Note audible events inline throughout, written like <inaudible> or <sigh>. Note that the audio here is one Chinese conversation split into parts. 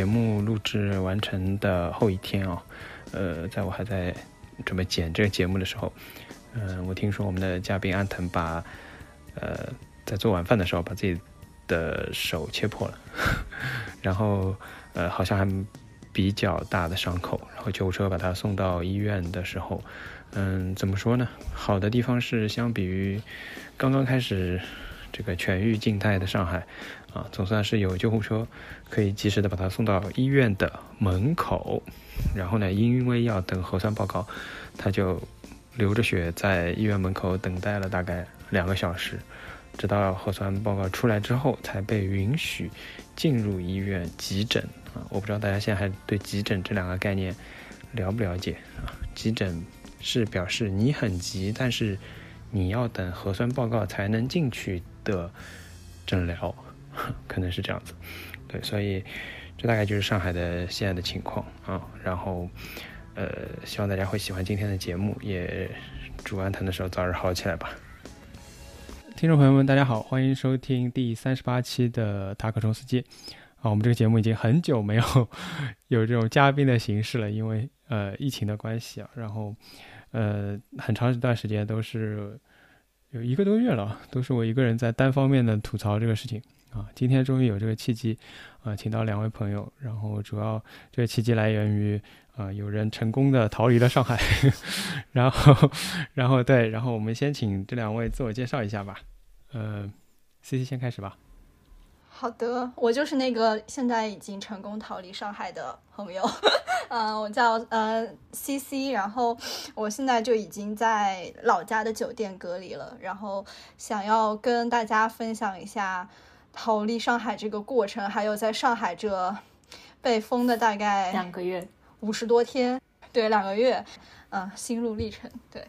节目录制完成的后一天哦，呃，在我还在准备剪这个节目的时候，嗯，我听说我们的嘉宾安藤把，呃，在做晚饭的时候把自己的手切破了，<laughs> 然后呃，好像还比较大的伤口，然后救护车把他送到医院的时候，嗯，怎么说呢？好的地方是相比于刚刚开始这个痊愈静态的上海。啊，总算是有救护车可以及时的把他送到医院的门口，然后呢，因为要等核酸报告，他就流着血在医院门口等待了大概两个小时，直到核酸报告出来之后，才被允许进入医院急诊。啊，我不知道大家现在还对急诊这两个概念了不了解啊？急诊是表示你很急，但是你要等核酸报告才能进去的诊疗。<laughs> 可能是这样子，对，所以这大概就是上海的现在的情况啊。然后，呃，希望大家会喜欢今天的节目，也祝安藤的时候早日好起来吧。听众朋友们，大家好，欢迎收听第三十八期的塔可冲司机啊。我们这个节目已经很久没有有这种嘉宾的形式了，因为呃疫情的关系啊。然后呃很长一段时间都是有一个多月了，都是我一个人在单方面的吐槽这个事情。啊，今天终于有这个契机，啊，请到两位朋友，然后主要这个契机来源于啊，有人成功的逃离了上海，<laughs> 然后，然后对，然后我们先请这两位自我介绍一下吧，呃，C C 先开始吧。好的，我就是那个现在已经成功逃离上海的朋友，呃，我叫呃 C C，然后我现在就已经在老家的酒店隔离了，然后想要跟大家分享一下。逃离上海这个过程，还有在上海这被封的大概两个月，五十多天，对，两个月，嗯，心路历程，对。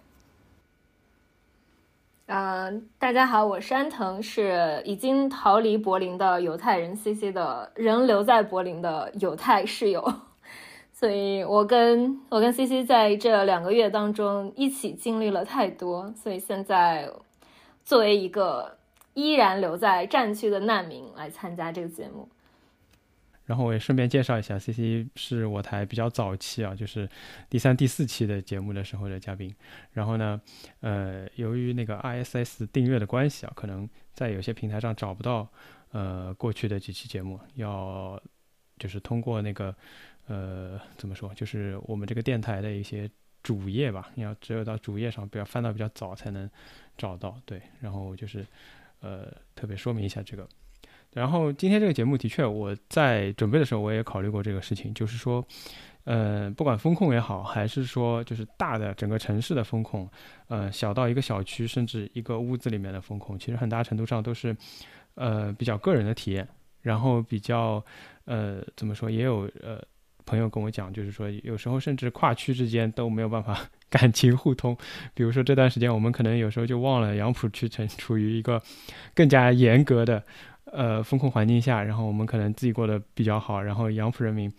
嗯，大家好，我是安藤，是已经逃离柏林的犹太人 C C 的仍留在柏林的犹太室友，<laughs> 所以我跟我跟 C C 在这两个月当中一起经历了太多，所以现在作为一个。依然留在战区的难民来参加这个节目，然后我也顺便介绍一下，C C 是我台比较早期啊，就是第三、第四期的节目的时候的嘉宾。然后呢，呃，由于那个 I S S 订阅的关系啊，可能在有些平台上找不到呃过去的几期节目，要就是通过那个呃怎么说，就是我们这个电台的一些主页吧，要只有到主页上，比较翻到比较早才能找到。对，然后就是。呃，特别说明一下这个。然后今天这个节目的确，我在准备的时候我也考虑过这个事情，就是说，呃，不管风控也好，还是说就是大的整个城市的风控，呃，小到一个小区甚至一个屋子里面的风控，其实很大程度上都是呃比较个人的体验，然后比较呃怎么说，也有呃朋友跟我讲，就是说有时候甚至跨区之间都没有办法。感情互通，<laughs> 比如说这段时间，我们可能有时候就忘了杨浦区曾处于一个更加严格的呃风控环境下，然后我们可能自己过得比较好，然后杨浦人民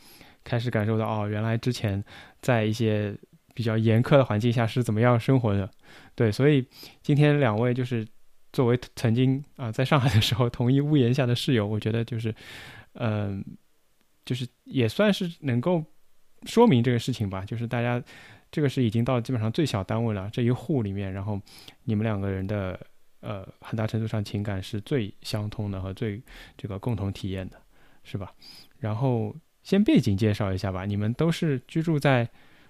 开始感受到哦，原来之前在一些比较严苛的环境下是怎么样生活的。对，所以今天两位就是作为曾经啊在上海的时候同一屋檐下的室友，我觉得就是嗯，<laughs> 就是也算是能够说明这个事情吧，就是大家。这个是已经到基本上最小单位了，这一户里面，然后你们两个人的呃很大程度上情感是最相通的和最这个共同体验的，是吧？然后先背景介绍一下吧，你们都是居住在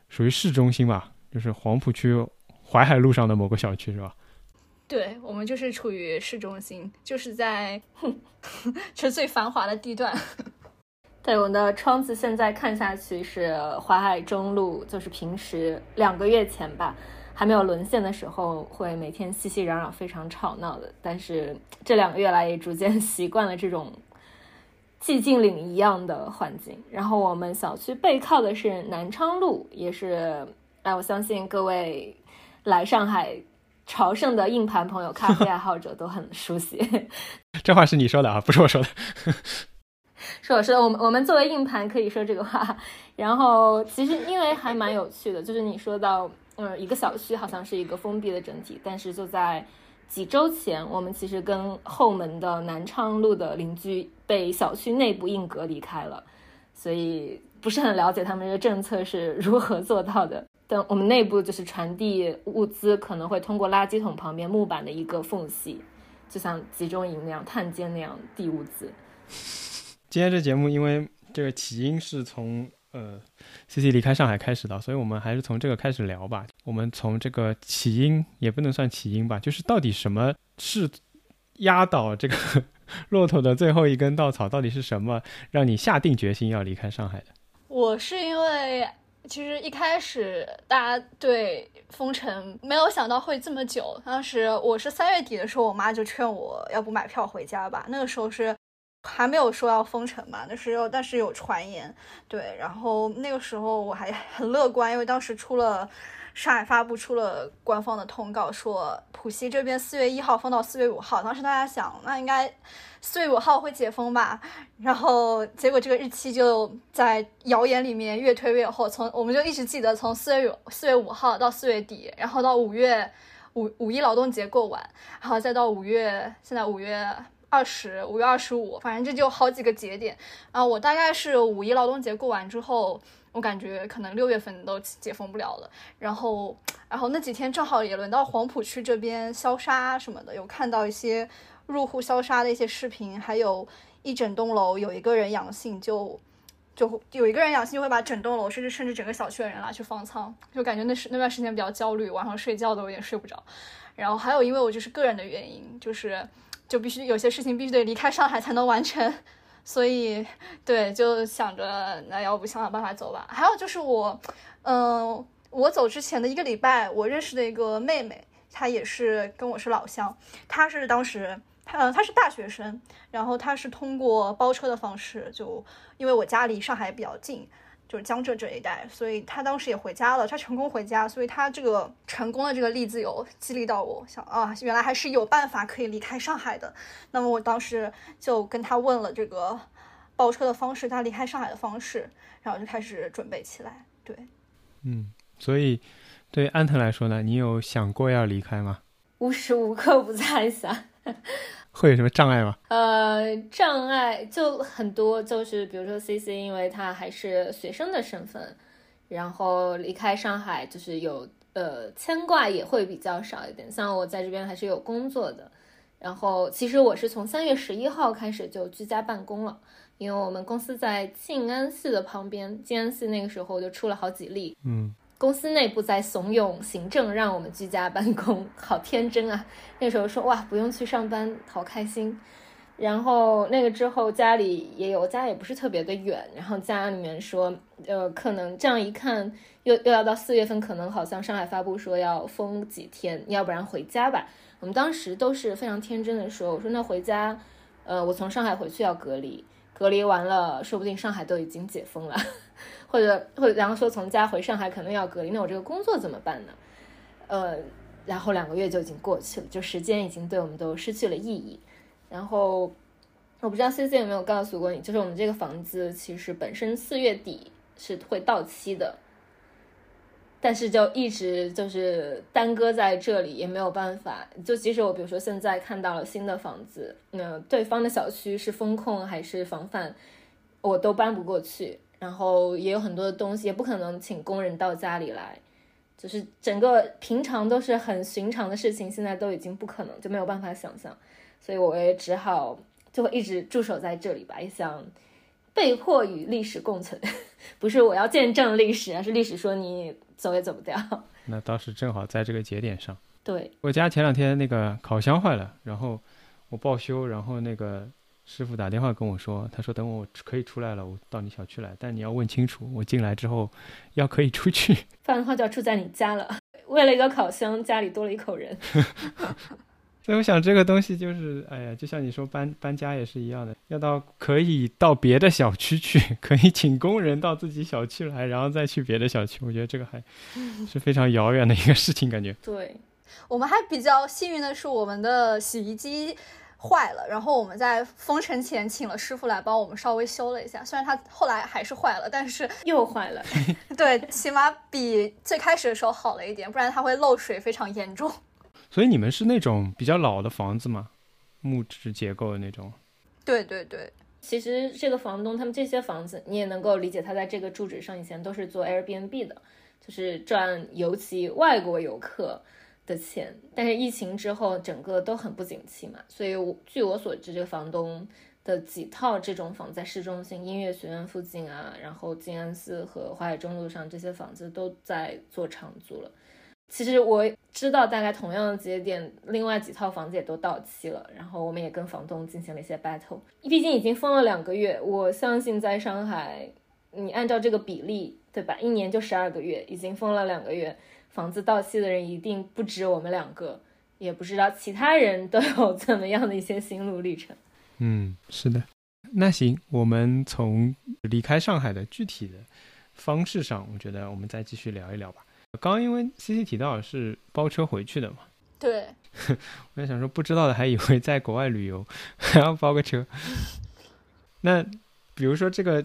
属于市中心吧，就是黄浦区淮海路上的某个小区，是吧？对，我们就是处于市中心，就是在 <laughs> 这最繁华的地段。对，我的窗子现在看下去是淮海中路，就是平时两个月前吧，还没有沦陷的时候，会每天熙熙攘攘、非常吵闹的。但是这两个月来，也逐渐 <laughs> 习惯了这种寂静岭一样的环境。然后我们小区背靠的是南昌路，也是，哎，我相信各位来上海朝圣的硬盘朋友、咖啡爱好者都很熟悉。<laughs> 这话是你说的啊，不是我说的。是我说，我们我们作为硬盘可以说这个话。然后其实因为还蛮有趣的，就是你说到，嗯，一个小区好像是一个封闭的整体，但是就在几周前，我们其实跟后门的南昌路的邻居被小区内部硬隔离开了，所以不是很了解他们这个政策是如何做到的。但我们内部就是传递物资，可能会通过垃圾桶旁边木板的一个缝隙，就像集中营那样探监那样递物资。今天这节目因为这个起因是从。呃，C C 离开上海开始的，所以我们还是从这个开始聊吧。我们从这个起因也不能算起因吧，就是到底什么是压倒这个 <laughs> 骆驼的最后一根稻草？到底是什么让你下定决心要离开上海的？我是因为其实一开始大家对封城没有想到会这么久。当时我是三月底的时候，我妈就劝我要不买票回家吧。那个时候是。还没有说要封城嘛，那时候但是有传言，对，然后那个时候我还很乐观，因为当时出了上海发布出了官方的通告，说浦西这边四月一号封到四月五号，当时大家想那应该四月五号会解封吧，然后结果这个日期就在谣言里面越推越后，从我们就一直记得从四月四月五号到四月底，然后到五月五五一劳动节过完，然后再到五月，现在五月。二十五月二十五，反正这就好几个节点啊。我大概是五一劳动节过完之后，我感觉可能六月份都解封不了了。然后，然后那几天正好也轮到黄浦区这边消杀什么的，有看到一些入户消杀的一些视频，还有一整栋楼有一个人阳性，就就有一个人阳性就会把整栋楼甚至甚至整个小区的人拉去方舱，就感觉那时那段时间比较焦虑，晚上睡觉都有点睡不着。然后还有因为我就是个人的原因，就是。就必须有些事情必须得离开上海才能完成，所以对，就想着那要不想想办法走吧。还有就是我，嗯，我走之前的一个礼拜，我认识的一个妹妹，她也是跟我是老乡，她是当时，呃，她是大学生，然后她是通过包车的方式，就因为我家离上海比较近。就是江浙这一带，所以他当时也回家了，他成功回家，所以他这个成功的这个例子有激励到我，想啊，原来还是有办法可以离开上海的。那么我当时就跟他问了这个包车的方式，他离开上海的方式，然后就开始准备起来。对，嗯，所以对安藤来说呢，你有想过要离开吗？无时无刻不在想。会有什么障碍吗？呃，障碍就很多，就是比如说 C C，因为他还是学生的身份，然后离开上海，就是有呃牵挂也会比较少一点。像我在这边还是有工作的，然后其实我是从三月十一号开始就居家办公了，因为我们公司在静安寺的旁边，静安寺那个时候就出了好几例，嗯。公司内部在怂恿行政让我们居家办公，好天真啊！那时候说哇，不用去上班，好开心。然后那个之后家里也有，家也不是特别的远。然后家里面说，呃，可能这样一看，又又要到四月份，可能好像上海发布说要封几天，要不然回家吧。我们当时都是非常天真的说，我说那回家，呃，我从上海回去要隔离，隔离完了，说不定上海都已经解封了。或者或者，然后说从家回上海可能要隔离，那我这个工作怎么办呢？呃，然后两个月就已经过去了，就时间已经对我们都失去了意义。然后我不知道 C C 有没有告诉过你，就是我们这个房子其实本身四月底是会到期的，但是就一直就是耽搁在这里，也没有办法。就即使我比如说现在看到了新的房子，那对方的小区是风控还是防范，我都搬不过去。然后也有很多的东西，也不可能请工人到家里来，就是整个平常都是很寻常的事情，现在都已经不可能，就没有办法想象，所以我也只好就会一直驻守在这里吧，也想被迫与历史共存，<laughs> 不是我要见证历史，而是历史说你走也走不掉。那倒是正好在这个节点上。对我家前两天那个烤箱坏了，然后我报修，然后那个。师傅打电话跟我说，他说等我可以出来了，我到你小区来，但你要问清楚，我进来之后要可以出去，<laughs> 不然的话就要住在你家了。为了一个烤箱，家里多了一口人。<laughs> 所以我想这个东西就是，哎呀，就像你说搬搬家也是一样的，要到可以到别的小区去，<laughs> 可以请工人到自己小区来，然后再去别的小区。我觉得这个还是非常遥远的一个事情，感觉。对，我们还比较幸运的是，我们的洗衣机。坏了，然后我们在封城前请了师傅来帮我们稍微修了一下，虽然它后来还是坏了，但是 <laughs> 又坏了。<laughs> 对，起码比最开始的时候好了一点，不然它会漏水非常严重。<laughs> 所以你们是那种比较老的房子吗？木质结构的那种？对对对。其实这个房东他们这些房子，你也能够理解，他在这个住址上以前都是做 Airbnb 的，就是赚尤其外国游客的钱。但是疫情之后，整个都很不景气嘛，所以我据我所知，这个房东的几套这种房在市中心音乐学院附近啊，然后静安寺和淮海中路上这些房子都在做长租了。其实我知道，大概同样的节点，另外几套房子也都到期了。然后我们也跟房东进行了一些 battle。毕竟已经封了两个月，我相信在上海，你按照这个比例，对吧？一年就十二个月，已经封了两个月，房子到期的人一定不止我们两个，也不知道其他人都有 <laughs> 怎么样的一些心路历程。嗯，是的。那行，我们从离开上海的具体的方式上，我觉得我们再继续聊一聊吧。刚因为 C C 提到是包车回去的嘛，对，<laughs> 我在想说不知道的还以为在国外旅游还要包个车。<laughs> 那比如说这个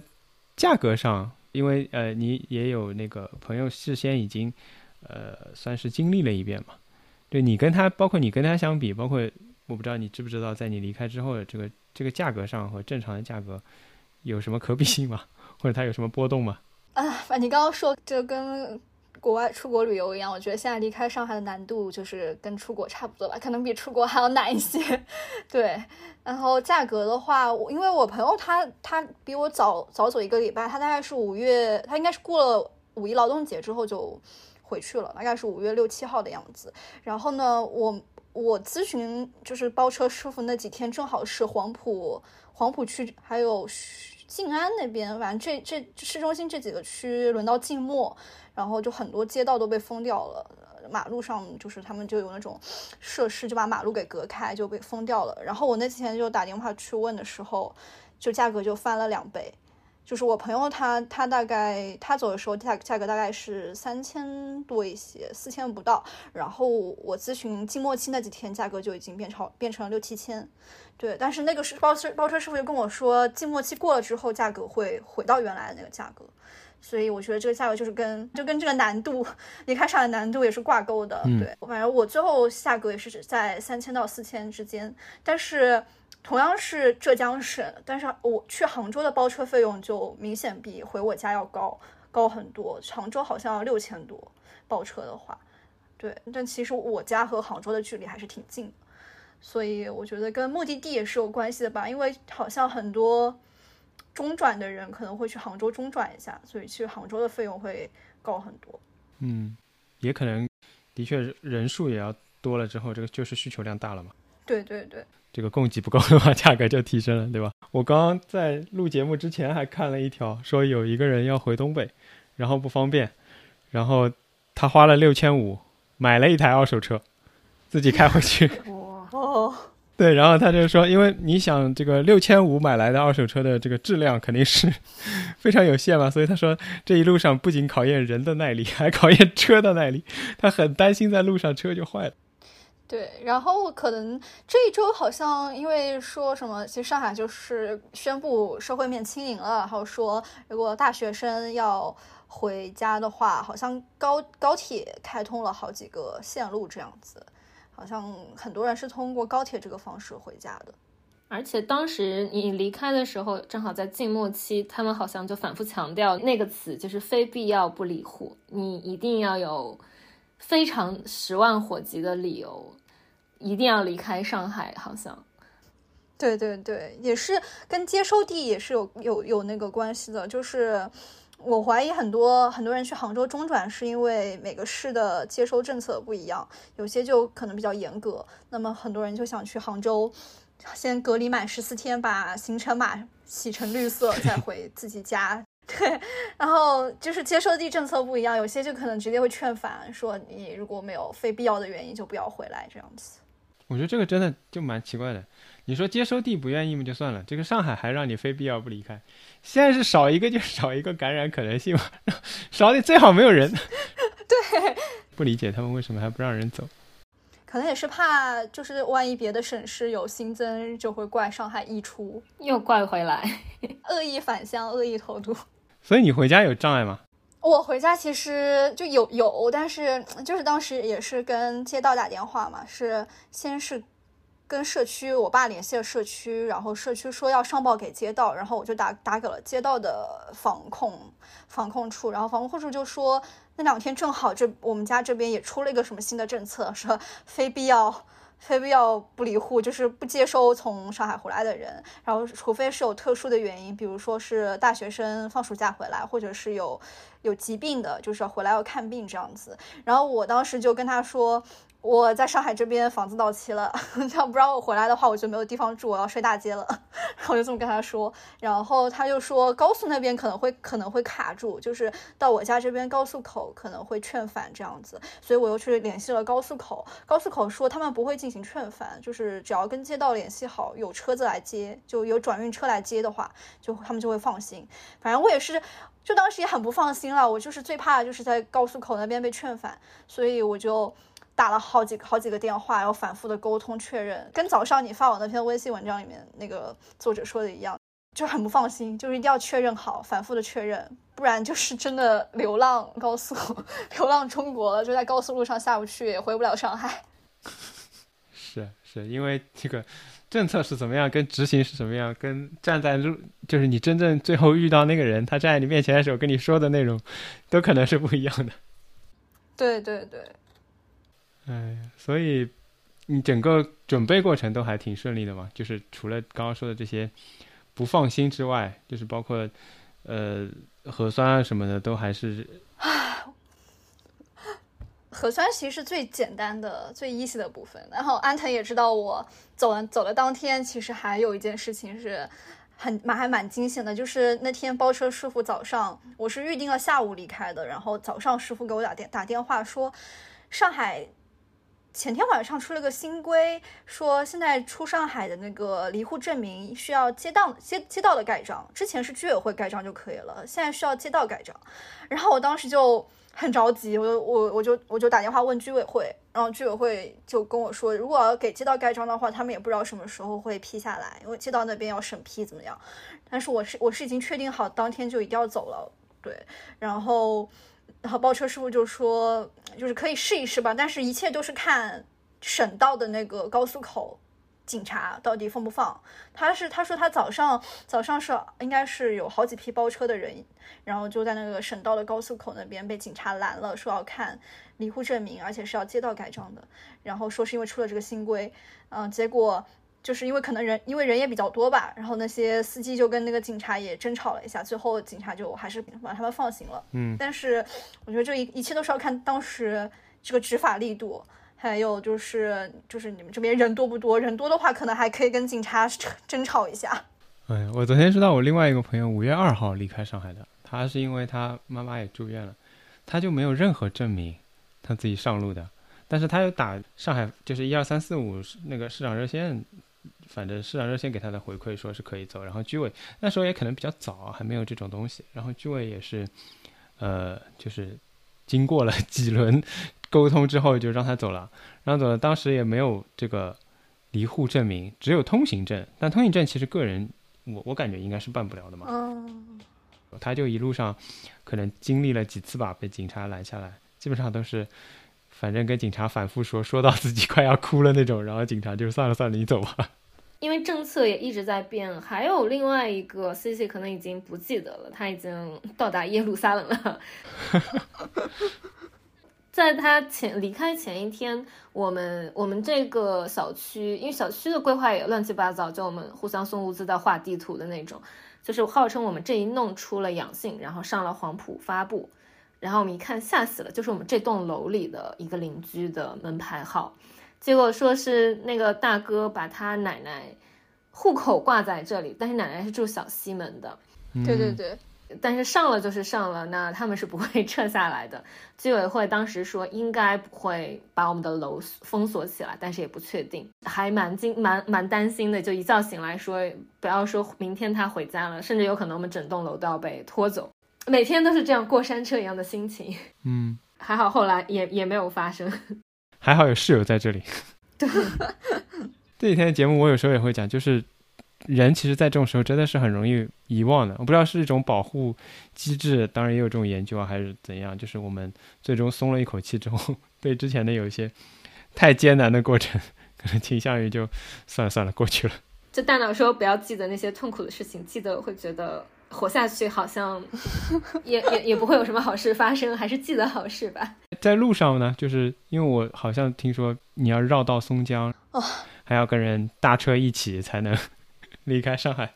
价格上，因为呃你也有那个朋友事先已经呃算是经历了一遍嘛，对你跟他包括你跟他相比，包括我不知道你知不知道在你离开之后的这个这个价格上和正常的价格有什么可比性吗？<laughs> 或者它有什么波动吗？啊，反正你刚刚说这跟。国外出国旅游一样，我觉得现在离开上海的难度就是跟出国差不多吧，可能比出国还要难一些。<laughs> 对，然后价格的话，我因为我朋友他他比我早早走一个礼拜，他大概是五月，他应该是过了五一劳动节之后就回去了，大概是五月六七号的样子。然后呢，我我咨询就是包车师傅那几天，正好是黄埔黄埔区还有静安那边，反正这这市中心这几个区轮到静默。然后就很多街道都被封掉了，马路上就是他们就有那种设施，就把马路给隔开，就被封掉了。然后我那几天就打电话去问的时候，就价格就翻了两倍。就是我朋友他他大概他走的时候价价格大概是三千多一些，四千不到。然后我咨询静默期那几天价格就已经变超变成了六七千。对，但是那个是包车包车师傅就跟我说，静默期过了之后价格会回到原来的那个价格。所以我觉得这个价格就是跟就跟这个难度离开上海难度也是挂钩的，对，反正我最后价格也是在三千到四千之间，但是同样是浙江省，但是我去杭州的包车费用就明显比回我家要高高很多，杭州好像要六千多包车的话，对，但其实我家和杭州的距离还是挺近的，所以我觉得跟目的地也是有关系的吧，因为好像很多。中转的人可能会去杭州中转一下，所以去杭州的费用会高很多。嗯，也可能，的确人数也要多了之后，这个就是需求量大了嘛。对对对，这个供给不够的话，价格就提升了，对吧？我刚刚在录节目之前还看了一条，说有一个人要回东北，然后不方便，然后他花了六千五买了一台二手车，自己开回去。<laughs> 哇哦。<laughs> 对，然后他就说，因为你想这个六千五买来的二手车的这个质量肯定是非常有限嘛，所以他说这一路上不仅考验人的耐力，还考验车的耐力，他很担心在路上车就坏了。对，然后可能这一周好像因为说什么，其实上海就是宣布社会面清零了，还有说如果大学生要回家的话，好像高高铁开通了好几个线路这样子。好像很多人是通过高铁这个方式回家的，而且当时你离开的时候，正好在静默期，他们好像就反复强调那个词，就是非必要不离沪，你一定要有非常十万火急的理由，一定要离开上海。好像，对对对，也是跟接收地也是有有有那个关系的，就是。我怀疑很多很多人去杭州中转，是因为每个市的接收政策不一样，有些就可能比较严格。那么很多人就想去杭州，先隔离满十四天，把行程码洗成绿色，再回自己家。<laughs> 对，然后就是接收地政策不一样，有些就可能直接会劝返，说你如果没有非必要的原因，就不要回来这样子。我觉得这个真的就蛮奇怪的。你说接收地不愿意嘛，就算了。这个上海还让你非必要不离开，现在是少一个就少一个感染可能性嘛，<laughs> 少点最好没有人。<laughs> 对，不理解他们为什么还不让人走，可能也是怕，就是万一别的省市有新增，就会怪上海溢出，又怪回来，恶意返乡，恶意投毒。所以你回家有障碍吗？我回家其实就有有，但是就是当时也是跟街道打电话嘛，是先是跟社区，我爸联系了社区，然后社区说要上报给街道，然后我就打打给了街道的防控防控处，然后防控处就说那两天正好这我们家这边也出了一个什么新的政策，说非必要。非必要不离户，就是不接收从上海回来的人，然后除非是有特殊的原因，比如说是大学生放暑假回来，或者是有有疾病的，就是回来要看病这样子。然后我当时就跟他说。我在上海这边房子到期了，<laughs> 他不让我回来的话，我就没有地方住，我要睡大街了。<laughs> 然后我就这么跟他说，然后他就说高速那边可能会可能会卡住，就是到我家这边高速口可能会劝返这样子，所以我又去联系了高速口，高速口说他们不会进行劝返，就是只要跟街道联系好，有车子来接，就有转运车来接的话，就他们就会放心。反正我也是，就当时也很不放心了，我就是最怕就是在高速口那边被劝返，所以我就。打了好几好几个电话，然后反复的沟通确认，跟早上你发我那篇微信文章里面那个作者说的一样，就很不放心，就是一定要确认好，反复的确认，不然就是真的流浪高速，<laughs> 流浪中国了，就在高速路上下不去，也回不了上海。<laughs> 是是，因为这个政策是怎么样，跟执行是怎么样，跟站在路，就是你真正最后遇到那个人，他站在你面前的时候跟你说的内容，都可能是不一样的。对对对。哎，所以你整个准备过程都还挺顺利的嘛？就是除了刚刚说的这些不放心之外，就是包括呃核酸啊什么的，都还是。核酸其实是最简单的、最 easy 的部分。然后安藤也知道，我走了走的当天，其实还有一件事情是很蛮还蛮惊险的，就是那天包车师傅早上，我是预定了下午离开的，然后早上师傅给我打电打电话说，上海。前天晚上出了个新规，说现在出上海的那个离户证明需要街道街街道的盖章，之前是居委会盖章就可以了，现在需要街道盖章。然后我当时就很着急，我我我就我就打电话问居委会，然后居委会就跟我说，如果要给街道盖章的话，他们也不知道什么时候会批下来，因为街道那边要审批怎么样。但是我是我是已经确定好当天就一定要走了，对，然后。然后包车师傅就说，就是可以试一试吧，但是一切都是看省道的那个高速口警察到底放不放。他是他说他早上早上是应该是有好几批包车的人，然后就在那个省道的高速口那边被警察拦了，说要看离户证明，而且是要街道盖章的。然后说是因为出了这个新规，嗯，结果。就是因为可能人，因为人也比较多吧，然后那些司机就跟那个警察也争吵了一下，最后警察就还是把他们放行了。嗯，但是我觉得这一一切都是要看当时这个执法力度，还有就是就是你们这边人多不多，人多的话可能还可以跟警察争吵一下。哎，我昨天知道我另外一个朋友五月二号离开上海的，他是因为他妈妈也住院了，他就没有任何证明，他自己上路的，但是他又打上海就是一二三四五那个市长热线。反正市长热线给他的回馈说是可以走，然后居委那时候也可能比较早，还没有这种东西。然后居委也是，呃，就是经过了几轮沟通之后就让他走了，让走了。当时也没有这个离沪证明，只有通行证。但通行证其实个人我我感觉应该是办不了的嘛。嗯。他就一路上可能经历了几次吧，被警察拦下来，基本上都是。反正跟警察反复说，说到自己快要哭了那种，然后警察就算了算了，你走吧。<laughs> 因为政策也一直在变，还有另外一个 C C 可能已经不记得了，他已经到达耶路撒冷了。<laughs> 在他前离开前一天，我们我们这个小区，因为小区的规划也乱七八糟，就我们互相送物资、在画地图的那种，就是号称我们这一弄出了阳性，然后上了黄埔发布。然后我们一看，吓死了，就是我们这栋楼里的一个邻居的门牌号，结果说是那个大哥把他奶奶户口挂在这里，但是奶奶是住小西门的。对对对，但是上了就是上了，那他们是不会 <laughs> 撤下来的。居委会当时说应该不会把我们的楼封锁起来，但是也不确定，还蛮惊蛮蛮担心的。就一觉醒来说，不要说明天他回家了，甚至有可能我们整栋楼都要被拖走。每天都是这样过山车一样的心情，嗯，还好后来也也没有发生，还好有室友在这里。对，<laughs> 这几天的节目我有时候也会讲，就是人其实，在这种时候真的是很容易遗忘的。我不知道是一种保护机制，当然也有这种研究啊，还是怎样。就是我们最终松了一口气之后，<laughs> 对之前的有一些太艰难的过程，可能倾向于就算了算了，过去了。就大脑说不要记得那些痛苦的事情，记得会觉得活下去好像 <laughs> 也也也不会有什么好事发生，还是记得好事吧。在路上呢，就是因为我好像听说你要绕道松江，哦，还要跟人搭车一起才能 <laughs> 离开上海。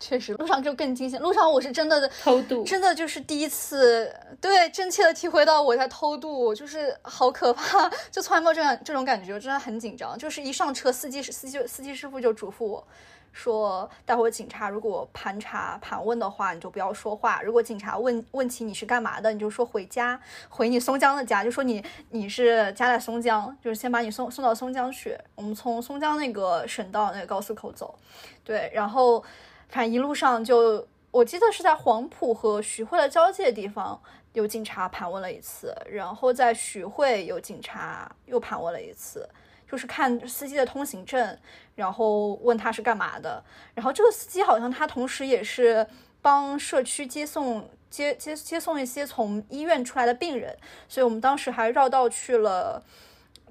确实，路上就更惊险。路上我是真的偷渡，真的就是第一次，对，真切的体会到我在偷渡，就是好可怕，就从来没有这样这种感觉，真的很紧张。就是一上车，司机司机司机师傅就嘱咐我说，待会警察如果盘查盘问的话，你就不要说话。如果警察问问起你是干嘛的，你就说回家，回你松江的家，就说你你是家在松江，就是先把你送送到松江去。我们从松江那个省道那个高速口走，对，然后。反正一路上就，我记得是在黄埔和徐汇的交界地方有警察盘问了一次，然后在徐汇有警察又盘问了一次，就是看司机的通行证，然后问他是干嘛的。然后这个司机好像他同时也是帮社区接送接接接送一些从医院出来的病人，所以我们当时还绕道去了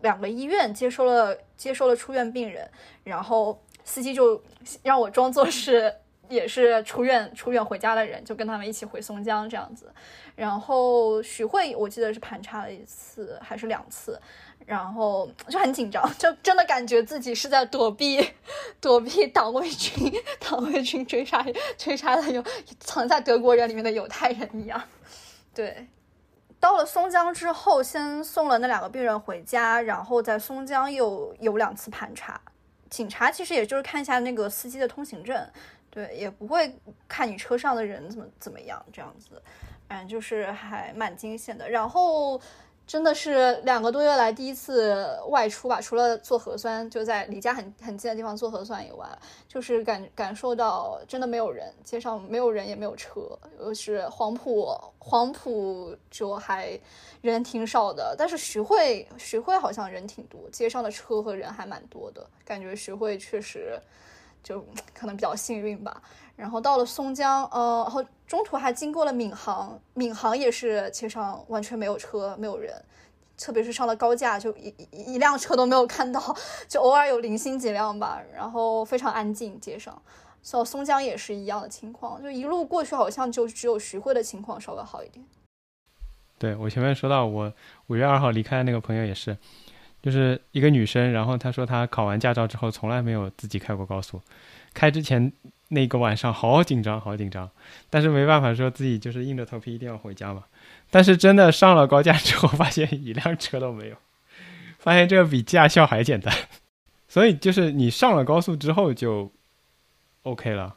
两个医院，接收了接收了出院病人，然后司机就让我装作是。也是出院出院回家的人，就跟他们一起回松江这样子。然后徐汇我记得是盘查了一次还是两次，然后就很紧张，<laughs> 就真的感觉自己是在躲避 <laughs> 躲避党卫军党卫军追杀追杀的有藏在德国人里面的犹太人一样。对，到了松江之后，先送了那两个病人回家，然后在松江又有两次盘查。警察其实也就是看一下那个司机的通行证。对，也不会看你车上的人怎么怎么样，这样子，反正就是还蛮惊险的。然后真的是两个多月来第一次外出吧，除了做核酸，就在离家很很近的地方做核酸以外，就是感感受到真的没有人，街上没有人也没有车，又是黄埔，黄埔就还人挺少的，但是徐汇徐汇好像人挺多，街上的车和人还蛮多的，感觉徐汇确实。就可能比较幸运吧，然后到了松江，呃，然后中途还经过了闵行，闵行也是街上完全没有车，没有人，特别是上了高架，就一一辆车都没有看到，就偶尔有零星几辆吧，然后非常安静街上。所以松江也是一样的情况，就一路过去好像就只有徐汇的情况稍微好一点。对我前面说到，我五月二号离开那个朋友也是。就是一个女生，然后她说她考完驾照之后从来没有自己开过高速，开之前那个晚上好紧张，好紧张，但是没办法，说自己就是硬着头皮一定要回家嘛。但是真的上了高架之后，发现一辆车都没有，发现这个比驾校还简单。所以就是你上了高速之后就 OK 了。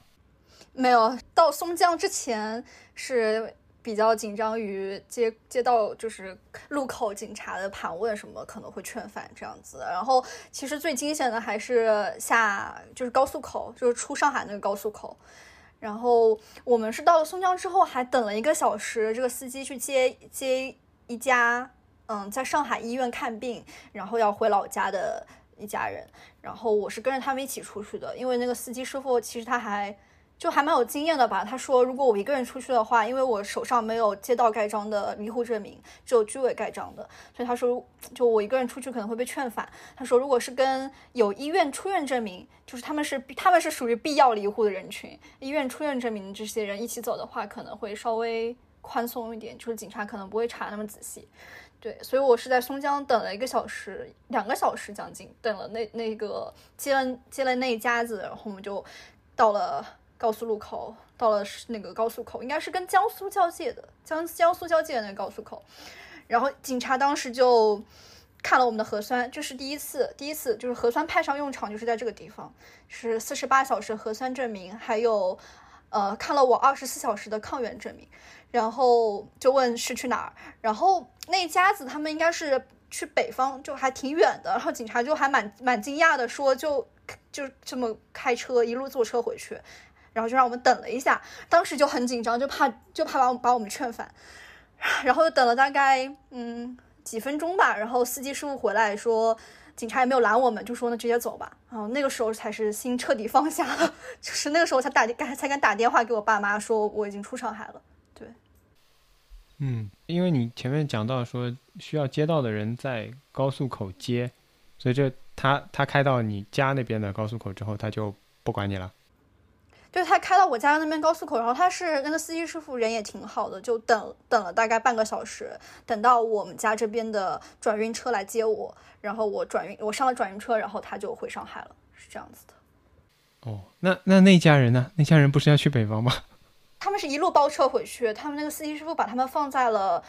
没有到松江之前是。比较紧张于接接到就是路口警察的盘问什么可能会劝返这样子，然后其实最惊险的还是下就是高速口，就是出上海那个高速口，然后我们是到了松江之后还等了一个小时，这个司机去接接一家嗯在上海医院看病，然后要回老家的一家人，然后我是跟着他们一起出去的，因为那个司机师傅其实他还。就还蛮有经验的吧？他说，如果我一个人出去的话，因为我手上没有街道盖章的离沪证明，只有居委盖章的，所以他说，就我一个人出去可能会被劝返。他说，如果是跟有医院出院证明，就是他们是他们是属于必要离沪的人群，医院出院证明这些人一起走的话，可能会稍微宽松一点，就是警察可能不会查那么仔细。对，所以我是在松江等了一个小时，两个小时将近，等了那那个接了接了那一家子，然后我们就到了。高速路口到了那个高速口，应该是跟江苏交界的江江苏交界的那个高速口，然后警察当时就看了我们的核酸，这是第一次，第一次就是核酸派上用场，就是在这个地方，是四十八小时核酸证明，还有呃看了我二十四小时的抗原证明，然后就问是去哪儿，然后那家子他们应该是去北方，就还挺远的，然后警察就还蛮蛮惊讶的说，就就这么开车一路坐车回去。然后就让我们等了一下，当时就很紧张，就怕就怕把把我们劝返，<laughs> 然后等了大概嗯几分钟吧，然后司机师傅回来说，警察也没有拦我们，就说那直接走吧。然后那个时候才是心彻底放下了，<laughs> 就是那个时候才打敢才敢打电话给我爸妈说我已经出上海了。对，嗯，因为你前面讲到说需要接到的人在高速口接，所以这他他开到你家那边的高速口之后，他就不管你了。就是他开到我家那边高速口，然后他是那个司机师傅人也挺好的，就等等了大概半个小时，等到我们家这边的转运车来接我，然后我转运我上了转运车，然后他就回上海了，是这样子的。哦，那那那家人呢？那家人不是要去北方吗？<laughs> 他们是一路包车回去，他们那个司机师傅把他们放在了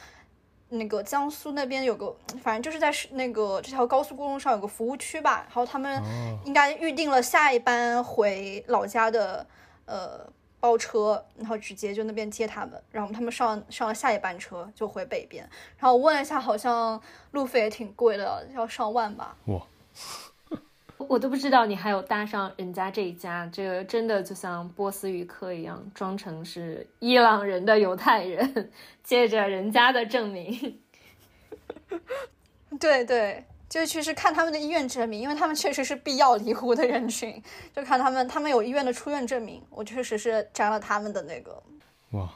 那个江苏那边有个，反正就是在那个这条高速公路上有个服务区吧，然后他们应该预定了下一班回老家的。呃，包车，然后直接就那边接他们，然后他们上上了下一班车就回北边。然后我问了一下，好像路费也挺贵的，要上万吧。哇，<laughs> 我都不知道你还有搭上人家这一家，这个真的就像波斯语课一样，装成是伊朗人的犹太人，<laughs> 借着人家的证明。对 <laughs> 对。就去是看他们的医院证明，因为他们确实是必要离沪的人群，就看他们，他们有医院的出院证明，我确实是沾了他们的那个。哇，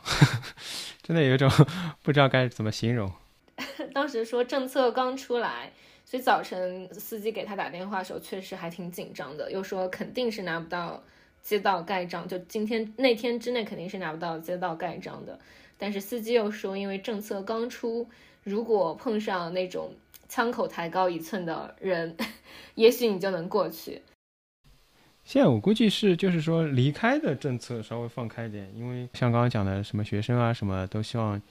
<laughs> 真的有一种不知道该怎么形容。<laughs> 当时说政策刚出来，所以早晨司机给他打电话的时候，确实还挺紧张的，又说肯定是拿不到街道盖章，就今天那天之内肯定是拿不到街道盖章的。但是司机又说，因为政策刚出，如果碰上那种。枪口抬高一寸的人，<laughs> 也许你就能过去。现在我估计是，就是说离开的政策稍微放开一点，因为像刚刚讲的什么学生啊，什么都希望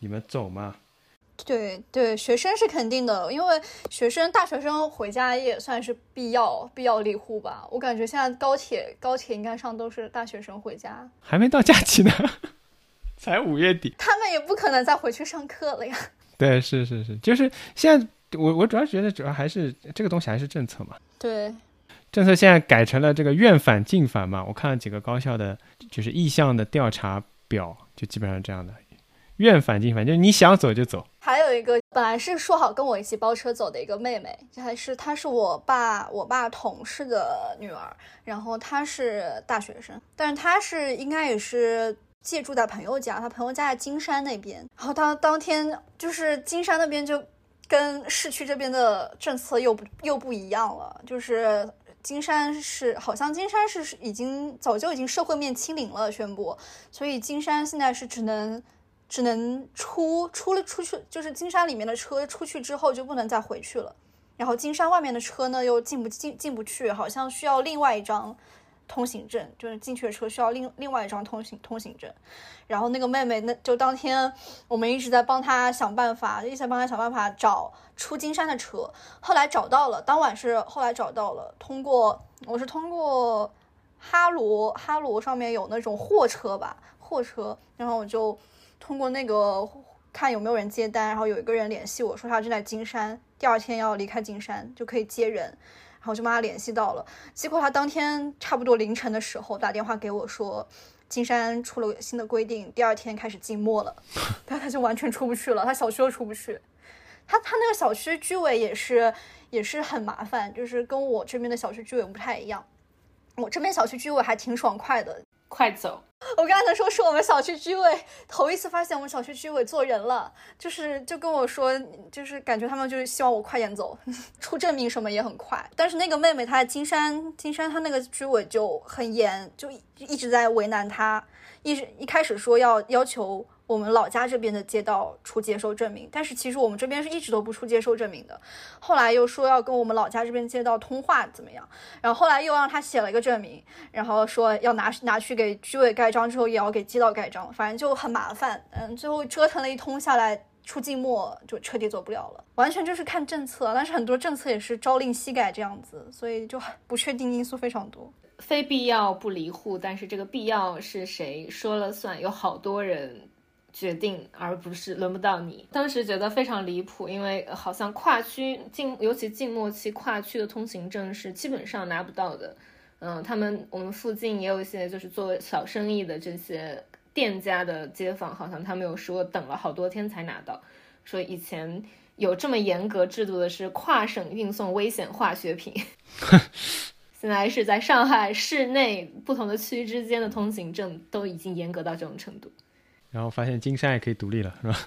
你们走嘛。对对，学生是肯定的，因为学生大学生回家也算是必要必要离户吧。我感觉现在高铁高铁应该上都是大学生回家，还没到假期呢，<laughs> 才五月底，他们也不可能再回去上课了呀。<laughs> 对，是是是，就是现在。我我主要觉得主要还是这个东西还是政策嘛。对，政策现在改成了这个愿返尽返嘛。我看了几个高校的，就是意向的调查表，就基本上这样的，愿返尽返，就是你想走就走。还有一个本来是说好跟我一起包车走的一个妹妹，还是她是我爸我爸同事的女儿，然后她是大学生，但是她是应该也是借住在朋友家，她朋友家在金山那边，然后当当天就是金山那边就。跟市区这边的政策又不又不一样了，就是金山是好像金山是已经早就已经社会面清零了宣布，所以金山现在是只能只能出出了出去，就是金山里面的车出去之后就不能再回去了，然后金山外面的车呢又进不进进不去，好像需要另外一张。通行证就是进去的车需要另另外一张通行通行证，然后那个妹妹那就当天我们一直在帮她想办法，一直在帮她想办法找出金山的车，后来找到了，当晚是后来找到了，通过我是通过哈罗哈罗上面有那种货车吧货车，然后我就通过那个看有没有人接单，然后有一个人联系我说他正在金山，第二天要离开金山就可以接人。然后就帮他联系到了，结果他当天差不多凌晨的时候打电话给我说，金山出了新的规定，第二天开始静默了，然 <laughs> 后他就完全出不去了，他小区都出不去。他他那个小区居委也是也是很麻烦，就是跟我这边的小区居委不太一样，我这边小区居委还挺爽快的。快走！我刚才说是我们小区居委头一次发现我们小区居委做人了，就是就跟我说，就是感觉他们就是希望我快点走，<laughs> 出证明什么也很快。但是那个妹妹她在金山，金山她那个居委就很严，就一直在为难她，一直一开始说要要求。我们老家这边的街道出接收证明，但是其实我们这边是一直都不出接收证明的。后来又说要跟我们老家这边街道通话怎么样？然后后来又让他写了一个证明，然后说要拿拿去给居委盖章之后也要给街道盖章，反正就很麻烦。嗯，最后折腾了一通下来，出静默就彻底走不了了。完全就是看政策，但是很多政策也是朝令夕改这样子，所以就不确定因素非常多。非必要不离户，但是这个必要是谁说了算？有好多人。决定，而不是轮不到你。当时觉得非常离谱，因为好像跨区静，尤其静默期跨区的通行证是基本上拿不到的。嗯，他们我们附近也有一些就是做小生意的这些店家的街坊，好像他们有说等了好多天才拿到，说以前有这么严格制度的是跨省运送危险化学品。<laughs> 现在是在上海市内不同的区之间的通行证都已经严格到这种程度。然后发现金山也可以独立了，是吧？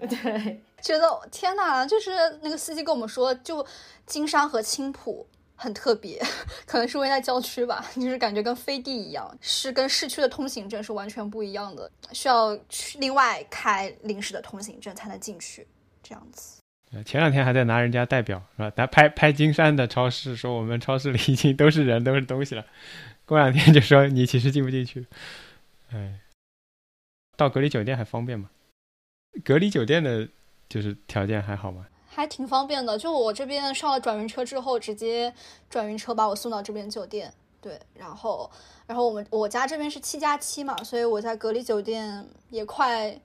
<laughs> 对，觉得天哪，就是那个司机跟我们说，就金山和青浦很特别，<laughs> 可能是因为在郊区吧，就是感觉跟飞地一样，是跟市区的通行证是完全不一样的，需要去另外开临时的通行证才能进去，这样子。前两天还在拿人家代表是吧？他拍拍金山的超市，说我们超市里已经都是人，都是东西了。过两天就说你其实进不进去。哎，到隔离酒店还方便吗？隔离酒店的，就是条件还好吗？还挺方便的，就我这边上了转运车之后，直接转运车把我送到这边酒店。对，然后，然后我们我家这边是七加七嘛，所以我在隔离酒店也快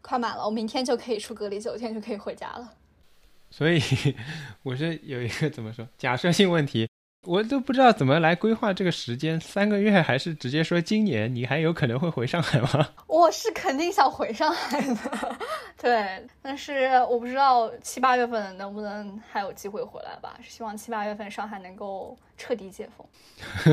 快满了，我明天就可以出隔离酒店，就可以回家了。所以 <laughs> 我是有一个怎么说假设性问题。我都不知道怎么来规划这个时间，三个月还是直接说今年？你还有可能会回上海吗？<laughs> 我是肯定想回上海的，<laughs> 对，但是我不知道七八月份能不能还有机会回来吧。希望七八月份上海能够彻底解封。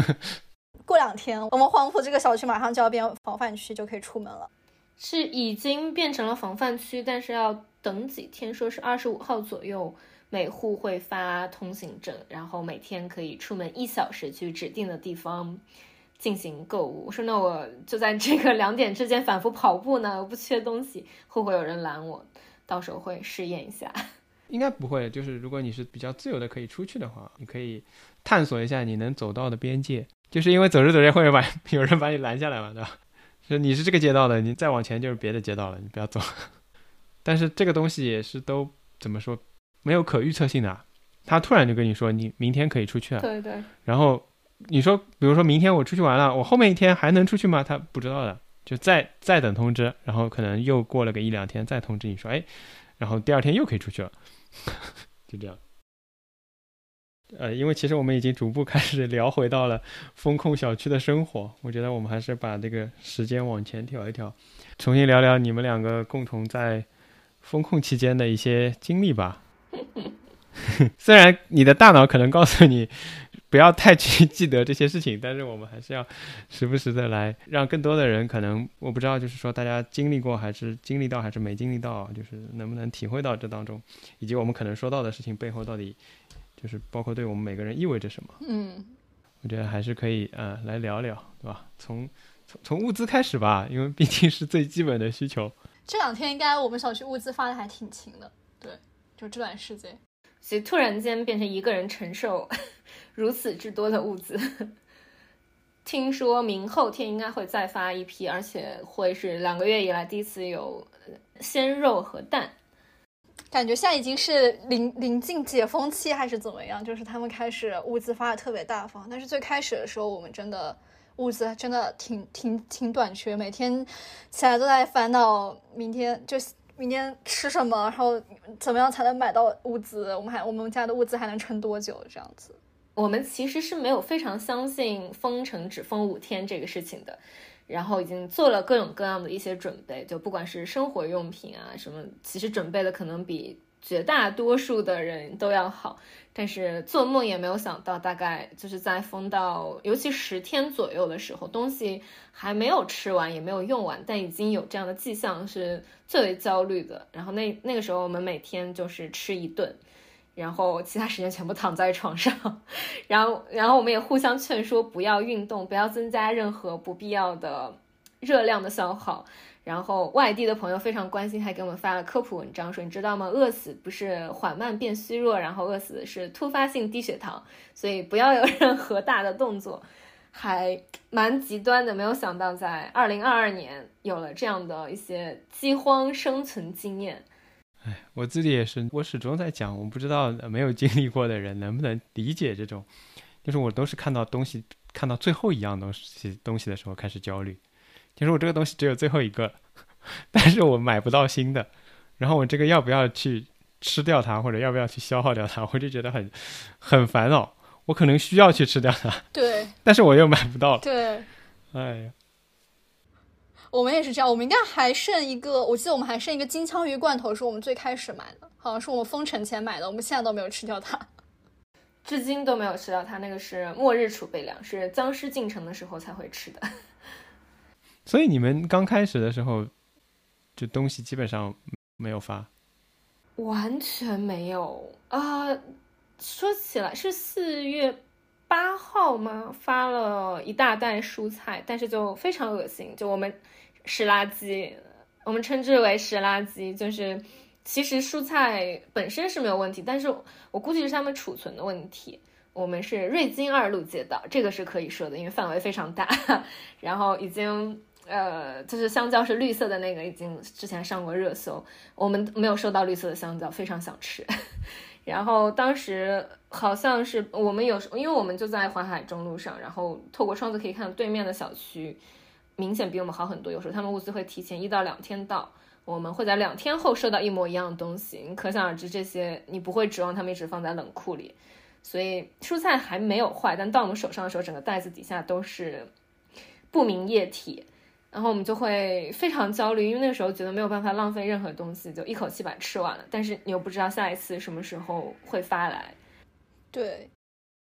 <laughs> 过两天我们黄埔这个小区马上就要变防范区，就可以出门了。是已经变成了防范区，但是要等几天，说是二十五号左右。每户会发通行证，然后每天可以出门一小时去指定的地方进行购物。我说那我就在这个两点之间反复跑步呢，我不缺东西，会不会有人拦我？到时候会试验一下。<laughs> 应该不会，就是如果你是比较自由的可以出去的话，你可以探索一下你能走到的边界。就是因为走着走着会把 <laughs> 有人把你拦下来嘛，对吧？说你是这个街道的，你再往前就是别的街道了，你不要走。<laughs> 但是这个东西也是都怎么说？没有可预测性的，他突然就跟你说你明天可以出去了，对对。然后你说，比如说明天我出去玩了，我后面一天还能出去吗？他不知道的，就再再等通知，然后可能又过了个一两天再通知你说，哎，然后第二天又可以出去了，<laughs> 就这样。呃，因为其实我们已经逐步开始聊回到了风控小区的生活，我觉得我们还是把这个时间往前调一调，重新聊聊你们两个共同在风控期间的一些经历吧。<laughs> 虽然你的大脑可能告诉你不要太去记得这些事情，但是我们还是要时不时的来让更多的人，可能我不知道，就是说大家经历过还是经历到还是没经历到，就是能不能体会到这当中，以及我们可能说到的事情背后到底就是包括对我们每个人意味着什么。嗯，我觉得还是可以呃来聊聊，对吧？从从从物资开始吧，因为毕竟是最基本的需求。这两天应该我们小区物资发的还挺勤的，对。就这段时间，所以突然间变成一个人承受 <laughs> 如此之多的物资。听说明后天应该会再发一批，而且会是两个月以来第一次有鲜肉和蛋。感觉现在已经是临临近解封期还是怎么样？就是他们开始物资发的特别大方，但是最开始的时候我们真的物资真的挺挺挺短缺，每天起来都在烦恼明天就。明天吃什么？然后怎么样才能买到物资？我们还我们家的物资还能撑多久？这样子，我们其实是没有非常相信封城只封五天这个事情的，然后已经做了各种各样的一些准备，就不管是生活用品啊什么，其实准备的可能比绝大多数的人都要好。但是做梦也没有想到，大概就是在封到尤其十天左右的时候，东西还没有吃完，也没有用完，但已经有这样的迹象，是最为焦虑的。然后那那个时候，我们每天就是吃一顿，然后其他时间全部躺在床上，<laughs> 然后然后我们也互相劝说不要运动，不要增加任何不必要的热量的消耗。然后外地的朋友非常关心，还给我们发了科普文章，说你知道吗？饿死不是缓慢变虚弱，然后饿死是突发性低血糖，所以不要有任何大的动作，还蛮极端的。没有想到在二零二二年有了这样的一些饥荒生存经验。哎，我自己也是，我始终在讲，我不知道没有经历过的人能不能理解这种，就是我都是看到东西，看到最后一样东西东西的时候开始焦虑。其实我这个东西只有最后一个，<laughs> 但是我买不到新的，然后我这个要不要去吃掉它，或者要不要去消耗掉它，我就觉得很很烦恼。我可能需要去吃掉它，对，<laughs> 但是我又买不到了。对，哎呀，我们也是这样，我们应该还剩一个，我记得我们还剩一个金枪鱼罐头，是我们最开始买的，好像是我们封城前买的，我们现在都没有吃掉它，至今都没有吃掉它。那个是末日储备粮，是僵尸进城的时候才会吃的。所以你们刚开始的时候，就东西基本上没有发，完全没有啊！说起来是四月。八号吗？发了一大袋蔬菜，但是就非常恶心，就我们湿垃圾，我们称之为湿垃圾，就是其实蔬菜本身是没有问题，但是我估计是他们储存的问题。我们是瑞金二路街道，这个是可以说的，因为范围非常大，<laughs> 然后已经呃，就是香蕉是绿色的那个，已经之前上过热搜，我们没有收到绿色的香蕉，非常想吃。<laughs> 然后当时好像是我们有，因为我们就在淮海中路上，然后透过窗子可以看到对面的小区，明显比我们好很多。有时候他们物资会提前一到两天到，我们会在两天后收到一模一样的东西。你可想而知，这些你不会指望他们一直放在冷库里，所以蔬菜还没有坏，但到我们手上的时候，整个袋子底下都是不明液体。然后我们就会非常焦虑，因为那个时候觉得没有办法浪费任何东西，就一口气把它吃完了。但是你又不知道下一次什么时候会发来。对，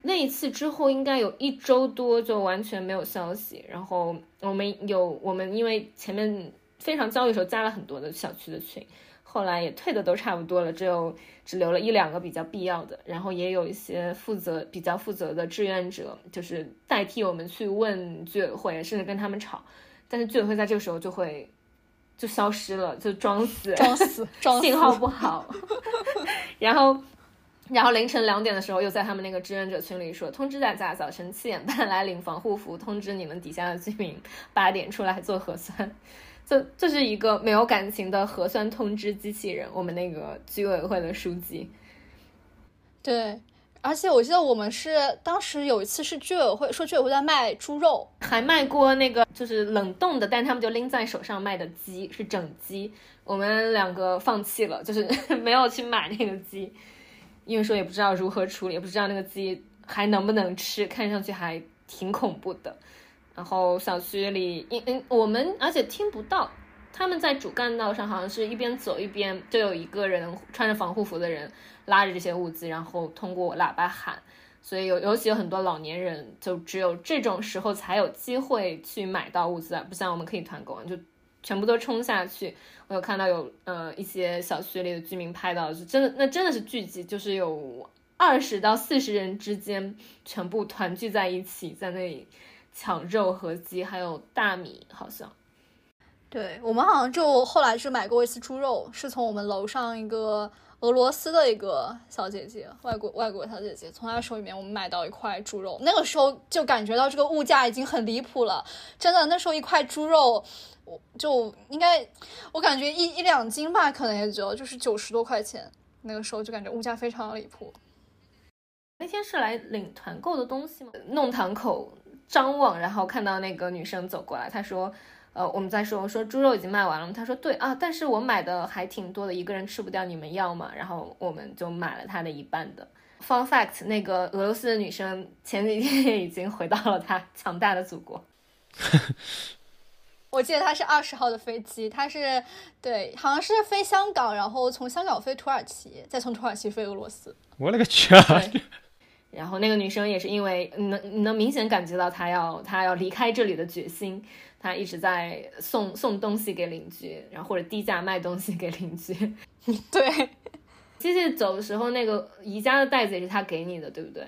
那一次之后应该有一周多就完全没有消息。然后我们有我们因为前面非常焦虑的时候加了很多的小区的群，后来也退的都差不多了，只有只留了一两个比较必要的。然后也有一些负责比较负责的志愿者，就是代替我们去问居委会，甚至跟他们吵。但是居委会在这个时候就会就消失了，就装死，装死 <laughs> 装，信号不好。<laughs> 然后，然后凌晨两点的时候，又在他们那个志愿者群里说，通知大家早晨七点半来领防护服，通知你们底下的居民八点出来做核酸。<laughs> 就这是一个没有感情的核酸通知机器人，我们那个居委会的书记。对。而且我记得我们是当时有一次是居委会说居委会在卖猪肉，还卖过那个就是冷冻的，但他们就拎在手上卖的鸡是整鸡，我们两个放弃了，就是 <laughs> 没有去买那个鸡，因为说也不知道如何处理，也不知道那个鸡还能不能吃，看上去还挺恐怖的。然后小区里，因嗯我们而且听不到。他们在主干道上，好像是一边走一边就有一个人穿着防护服的人拉着这些物资，然后通过喇叭喊。所以有尤其有很多老年人，就只有这种时候才有机会去买到物资，不像我们可以团购，就全部都冲下去。我有看到有呃一些小区里的居民拍到，就真的那真的是聚集，就是有二十到四十人之间全部团聚在一起，在那里抢肉和鸡，还有大米，好像。对我们好像就后来是买过一次猪肉，是从我们楼上一个俄罗斯的一个小姐姐，外国外国小姐姐，从她手里面我们买到一块猪肉。那个时候就感觉到这个物价已经很离谱了，真的，那时候一块猪肉，我就应该我感觉一一两斤吧，可能也就就是九十多块钱。那个时候就感觉物价非常离谱。那天是来领团购的东西吗？弄堂口张望，然后看到那个女生走过来，她说。呃，我们在说，我说猪肉已经卖完了他说对啊，但是我买的还挺多的，一个人吃不掉，你们要吗？然后我们就买了他的一半的。Fun fact，那个俄罗斯的女生前几天已经回到了她强大的祖国。我记得她是二十号的飞机，她是对，好像是飞香港，然后从香港飞土耳其，再从土耳其飞俄罗斯。我勒个去啊！<laughs> 然后那个女生也是因为能能明显感觉到她要她要离开这里的决心。他一直在送送东西给邻居，然后或者低价卖东西给邻居。<laughs> 对，接着走的时候，那个宜家的袋子也是他给你的，对不对？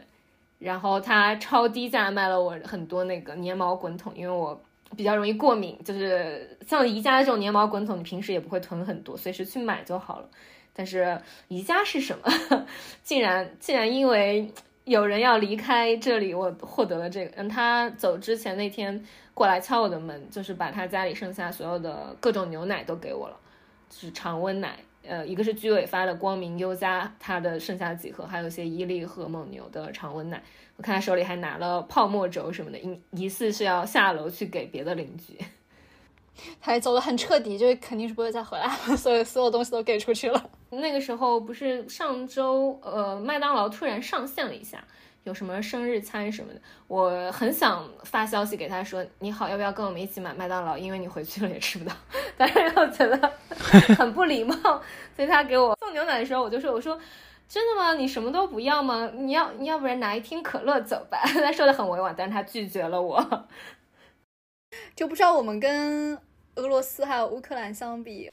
然后他超低价卖了我很多那个粘毛滚筒，因为我比较容易过敏，就是像宜家的这种粘毛滚筒，你平时也不会囤很多，随时去买就好了。但是宜家是什么？<laughs> 竟然竟然因为有人要离开这里，我获得了这个。嗯，他走之前那天。过来敲我的门，就是把他家里剩下所有的各种牛奶都给我了，就是常温奶，呃，一个是居委发的光明优加，他的剩下几盒，还有一些伊利和蒙牛的常温奶。我看他手里还拿了泡沫轴什么的，疑疑似是要下楼去给别的邻居。<laughs> 他走的很彻底，就肯定是不会再回来了，所以所有东西都给出去了。那个时候不是上周，呃，麦当劳突然上线了一下。有什么生日餐什么的。我很想发消息给他说你好，要不要跟我们一起买麦当劳？因为你回去了也吃不到，但是又觉得很不礼貌，所以他给我送牛奶的时候，我就说我说。真的吗？你什么都不要吗？你要你要不然拿一听可乐走吧。他说的很委婉，但是他拒绝了我。就不知道我们跟俄罗斯还有乌克兰相比，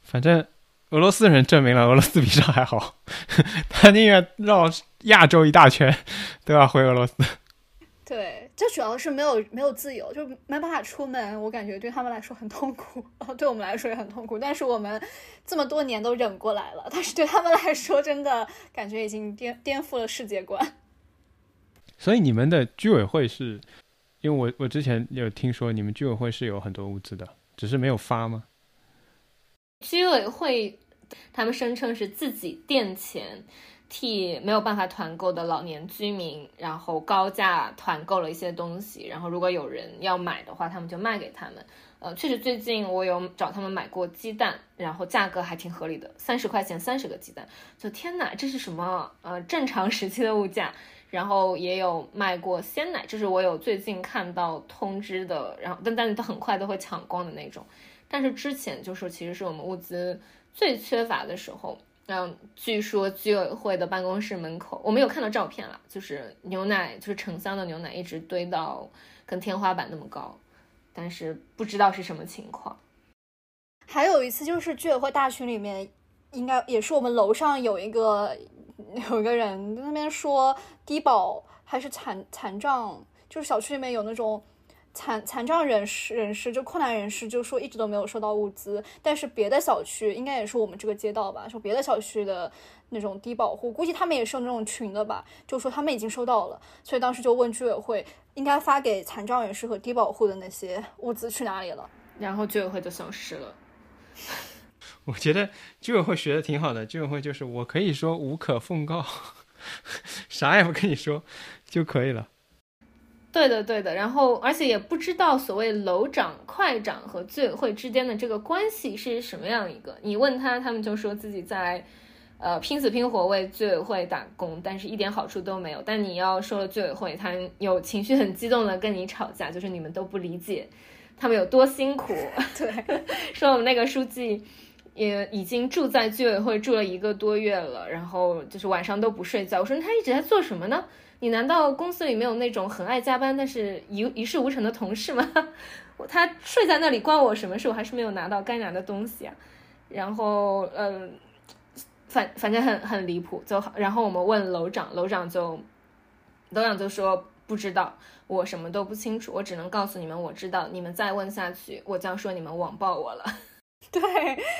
反正俄罗斯人证明了俄罗斯比上海好，<laughs> 他宁愿绕亚洲一大圈都要回俄罗斯。对，这主要是没有没有自由，就没办法出门。我感觉对他们来说很痛苦，然 <laughs> 后对我们来说也很痛苦。但是我们这么多年都忍过来了，但是对他们来说，真的感觉已经颠颠覆了世界观。所以你们的居委会是，因为我我之前有听说你们居委会是有很多物资的，只是没有发吗？居委会他们声称是自己垫钱。替没有办法团购的老年居民，然后高价团购了一些东西，然后如果有人要买的话，他们就卖给他们。呃，确实最近我有找他们买过鸡蛋，然后价格还挺合理的，三十块钱三十个鸡蛋。就天哪，这是什么？呃，正常时期的物价。然后也有卖过鲜奶，这是我有最近看到通知的，然后但但是它很快都会抢光的那种。但是之前就是其实是我们物资最缺乏的时候。嗯，据说居委会的办公室门口，我没有看到照片了，就是牛奶，就是成箱的牛奶一直堆到跟天花板那么高，但是不知道是什么情况。还有一次就是居委会大群里面，应该也是我们楼上有一个 <laughs> 有一个人在那边说低保还是残残障，就是小区里面有那种。残残障人士人士就困难人士就说一直都没有收到物资，但是别的小区应该也是我们这个街道吧，说别的小区的那种低保户，估计他们也是有那种群的吧，就说他们已经收到了，所以当时就问居委会应该发给残障人士和低保户的那些物资去哪里了，然后居委会就消失了。<laughs> 我觉得居委会学的挺好的，居委会就是我可以说无可奉告，<laughs> 啥也不跟你说就可以了。对的，对的，然后而且也不知道所谓楼长、快长和居委会之间的这个关系是什么样一个。你问他，他们就说自己在，呃，拼死拼活为居委会打工，但是一点好处都没有。但你要说了居委会，他有情绪很激动的跟你吵架，就是你们都不理解他们有多辛苦。<laughs> 对，说我们那个书记也已经住在居委会住了一个多月了，然后就是晚上都不睡觉。我说他一直在做什么呢？你难道公司里没有那种很爱加班但是一一事无成的同事吗？<laughs> 他睡在那里关我什么事？我还是没有拿到该拿的东西啊。然后，呃，反反正很很离谱。就然后我们问楼长，楼长就楼长就说不知道，我什么都不清楚，我只能告诉你们我知道。你们再问下去，我将说你们网暴我了。<laughs> 对，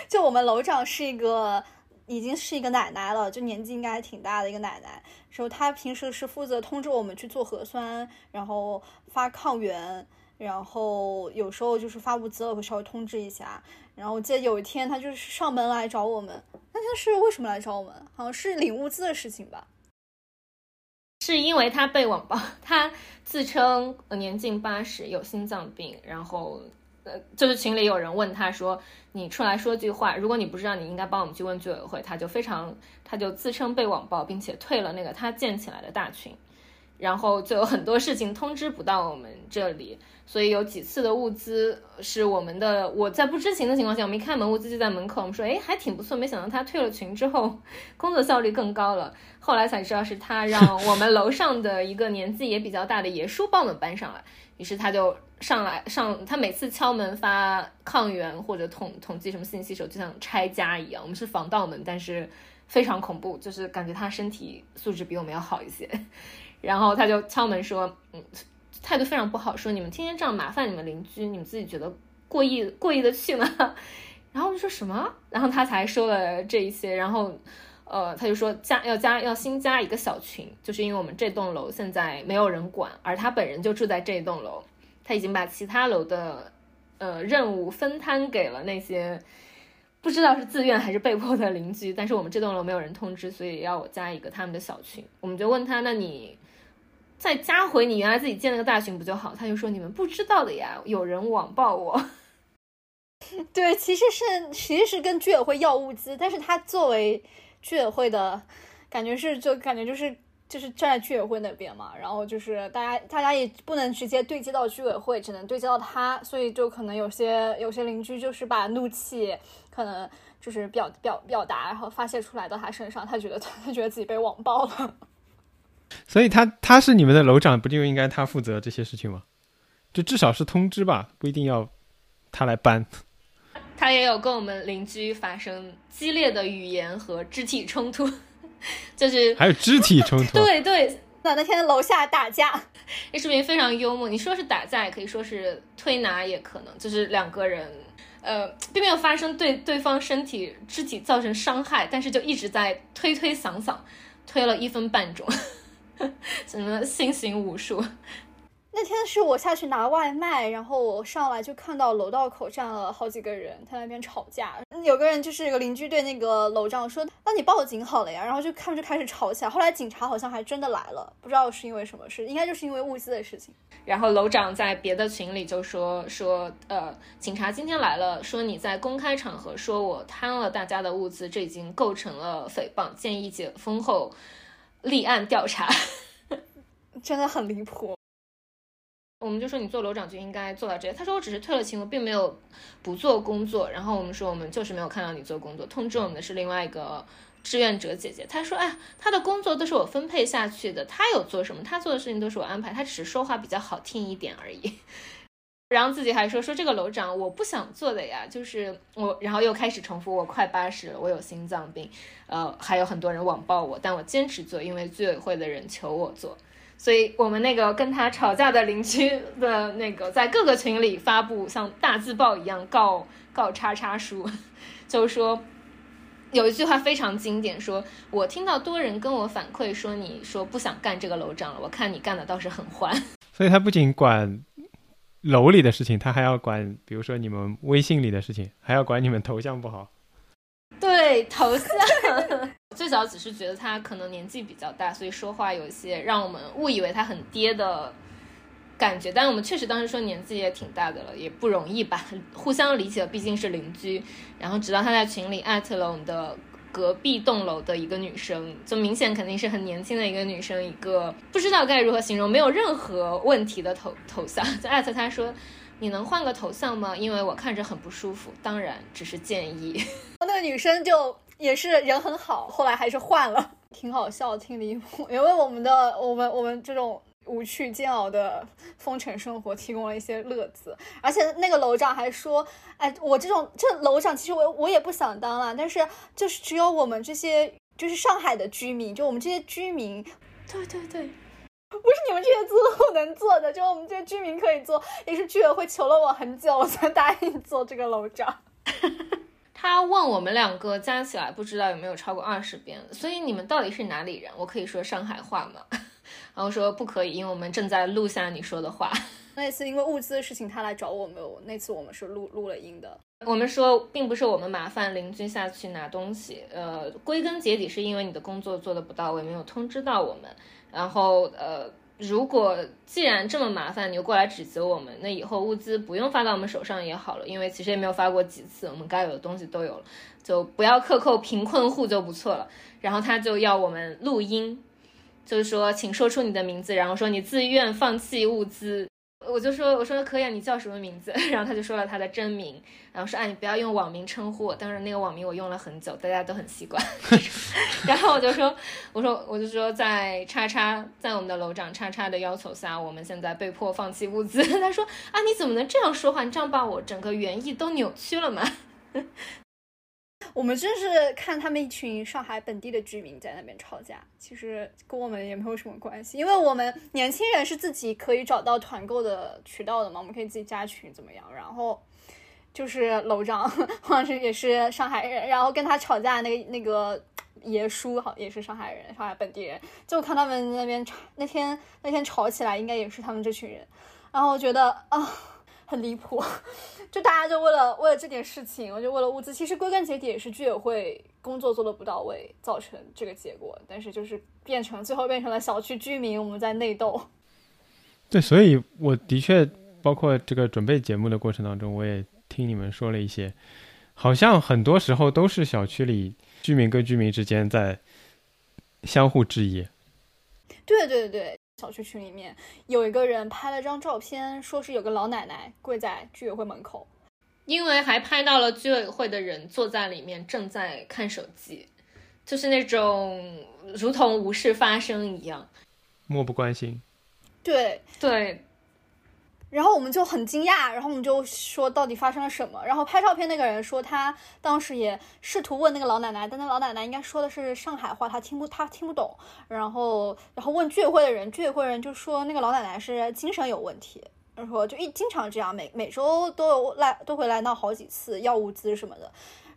就我们楼长是一个。已经是一个奶奶了，就年纪应该挺大的一个奶奶。然后她平时是负责通知我们去做核酸，然后发抗原，然后有时候就是发物资了会稍微通知一下。然后我记得有一天她就是上门来找我们，那天是为什么来找我们？好像是领物资的事情吧？是因为她被网暴，她自称年近八十，有心脏病，然后。呃，就是群里有人问他说：“你出来说句话，如果你不知道，你应该帮我们去问居委会。”他就非常，他就自称被网暴，并且退了那个他建起来的大群，然后就有很多事情通知不到我们这里，所以有几次的物资是我们的，我在不知情的情况下，我们一开门物资就在门口，我们说：“哎，还挺不错。”没想到他退了群之后，工作效率更高了。后来才知道是他让我们楼上的一个年纪也比较大的爷叔帮我们搬上来，于是他就。上来上，他每次敲门发抗原或者统统计什么信息时候，就像拆家一样。我们是防盗门，但是非常恐怖，就是感觉他身体素质比我们要好一些。<laughs> 然后他就敲门说，嗯，态度非常不好，说你们天天这样麻烦你们邻居，你们自己觉得过意过意的去吗？<laughs> 然后我就说什么？然后他才说了这一些，然后呃，他就说加要加要新加一个小群，就是因为我们这栋楼现在没有人管，而他本人就住在这栋楼。他已经把其他楼的，呃，任务分摊给了那些不知道是自愿还是被迫的邻居，但是我们这栋楼没有人通知，所以要我加一个他们的小群。我们就问他，那你再加回你原来自己建那个大群不就好？他就说你们不知道的呀，有人网暴我。<laughs> 对，其实是其实是跟居委会要物资，但是他作为居委会的感觉是就感觉就是就是站在居委会那边嘛，然后就是大家大家也不能直接对接到居委会，只能对接到他，所以就可能有些有些邻居就是把怒气可能就是表表表达，然后发泄出来到他身上，他觉得 <laughs> 他觉得自己被网暴了。所以他他是你们的楼长，不就应该他负责这些事情吗？就至少是通知吧，不一定要他来搬。他也有跟我们邻居发生激烈的语言和肢体冲突。<laughs> 就是还有肢体冲突，<laughs> 对对，那那天楼下打架，<laughs> 那视频非常幽默。你说是打架，也可以说是推拿，也可能就是两个人，呃，并没有发生对对方身体肢体造成伤害，但是就一直在推推搡搡，推了一分半钟，什么新型武术。那天是我下去拿外卖，然后我上来就看到楼道口站了好几个人，在那边吵架。有个人就是有个邻居对那个楼长说：“那你报警好了呀。”然后就他们就开始吵起来。后来警察好像还真的来了，不知道是因为什么事，应该就是因为物资的事情。然后楼长在别的群里就说说：“呃，警察今天来了，说你在公开场合说我贪了大家的物资，这已经构成了诽谤，建议解封后立案调查。<laughs> ”真的很离谱。我们就说你做楼长就应该做到这些。他说我只是退了勤，我并没有不做工作。然后我们说我们就是没有看到你做工作，通知我们的是另外一个志愿者姐姐。她说哎，她的工作都是我分配下去的，她有做什么，她做的事情都是我安排，她只是说话比较好听一点而已。<laughs> 然后自己还说说这个楼长我不想做的呀，就是我，然后又开始重复我快八十了，我有心脏病，呃，还有很多人网暴我，但我坚持做，因为居委会的人求我做。所以我们那个跟他吵架的邻居的那个，在各个群里发布像大字报一样告告叉叉叔，<laughs> 就是说有一句话非常经典，说我听到多人跟我反馈说，你说不想干这个楼长了，我看你干的倒是很欢。<laughs> 所以他不仅管楼里的事情，他还要管，比如说你们微信里的事情，还要管你们头像不好。对头像，最早只是觉得他可能年纪比较大，所以说话有一些让我们误以为他很爹的感觉。但我们确实当时说年纪也挺大的了，也不容易吧，互相理解，毕竟是邻居。然后直到他在群里艾特了我们的隔壁栋楼的一个女生，就明显肯定是很年轻的一个女生，一个不知道该如何形容，没有任何问题的头头像，就艾特他说。你能换个头像吗？因为我看着很不舒服。当然，只是建议。<laughs> <laughs> 那个女生就也是人很好，后来还是换了，<laughs> 挺好笑，挺离谱。也为我们的我们我们这种无趣煎熬的封城生活提供了一些乐子。而且那个楼长还说：“哎，我这种这楼长，其实我我也不想当了，但是就是只有我们这些就是上海的居民，就我们这些居民，对对对。”不是你们这些租户能做的，就我们这些居民可以做，也是居委会求了我很久，我才答应做这个楼长。<laughs> 他问我们两个加起来不知道有没有超过二十遍，所以你们到底是哪里人？我可以说上海话吗？<laughs> 然后说不可以，因为我们正在录下你说的话。<laughs> 那次因为物资的事情，他来找我们，那次我们是录录了音的。我们说并不是我们麻烦邻居下去拿东西，呃，归根结底是因为你的工作做的不到位，没有通知到我们。然后，呃，如果既然这么麻烦，你又过来指责我们，那以后物资不用发到我们手上也好了，因为其实也没有发过几次，我们该有的东西都有了，就不要克扣贫困户就不错了。然后他就要我们录音，就是说，请说出你的名字，然后说你自愿放弃物资。我就说，我说可以啊，你叫什么名字？<laughs> 然后他就说了他的真名，然后说，哎，你不要用网名称呼我。当然，那个网名我用了很久，大家都很习惯。<laughs> 然后我就说，我说，我就说，在叉叉，在我们的楼长叉叉的要求下，我们现在被迫放弃物资。<laughs> 他说，啊，你怎么能这样说话？你这样把我整个原意都扭曲了吗？我们就是看他们一群上海本地的居民在那边吵架，其实跟我们也没有什么关系，因为我们年轻人是自己可以找到团购的渠道的嘛，我们可以自己加群怎么样？然后就是楼长好像是也是上海人，然后跟他吵架那个那个爷叔好也是上海人，上海本地人，就看他们那边吵，那天那天吵起来应该也是他们这群人，然后我觉得啊很离谱。就大家就为了为了这点事情，我就为了物资，其实归根结底也是居委会工作做的不到位，造成这个结果。但是就是变成最后变成了小区居民我们在内斗。对，所以我的确包括这个准备节目的过程当中，我也听你们说了一些，好像很多时候都是小区里居民跟居民之间在相互质疑。对对对，小区群里面有一个人拍了张照片，说是有个老奶奶跪在居委会门口，因为还拍到了居委会的人坐在里面正在看手机，就是那种如同无事发生一样，漠不关心。对对。然后我们就很惊讶，然后我们就说到底发生了什么。然后拍照片那个人说，他当时也试图问那个老奶奶，但那老奶奶应该说的是上海话，他听不他听不懂。然后然后问居委会的人，居委会人就说那个老奶奶是精神有问题，说就一经常这样，每每周都有来都会来闹好几次，要物资什么的。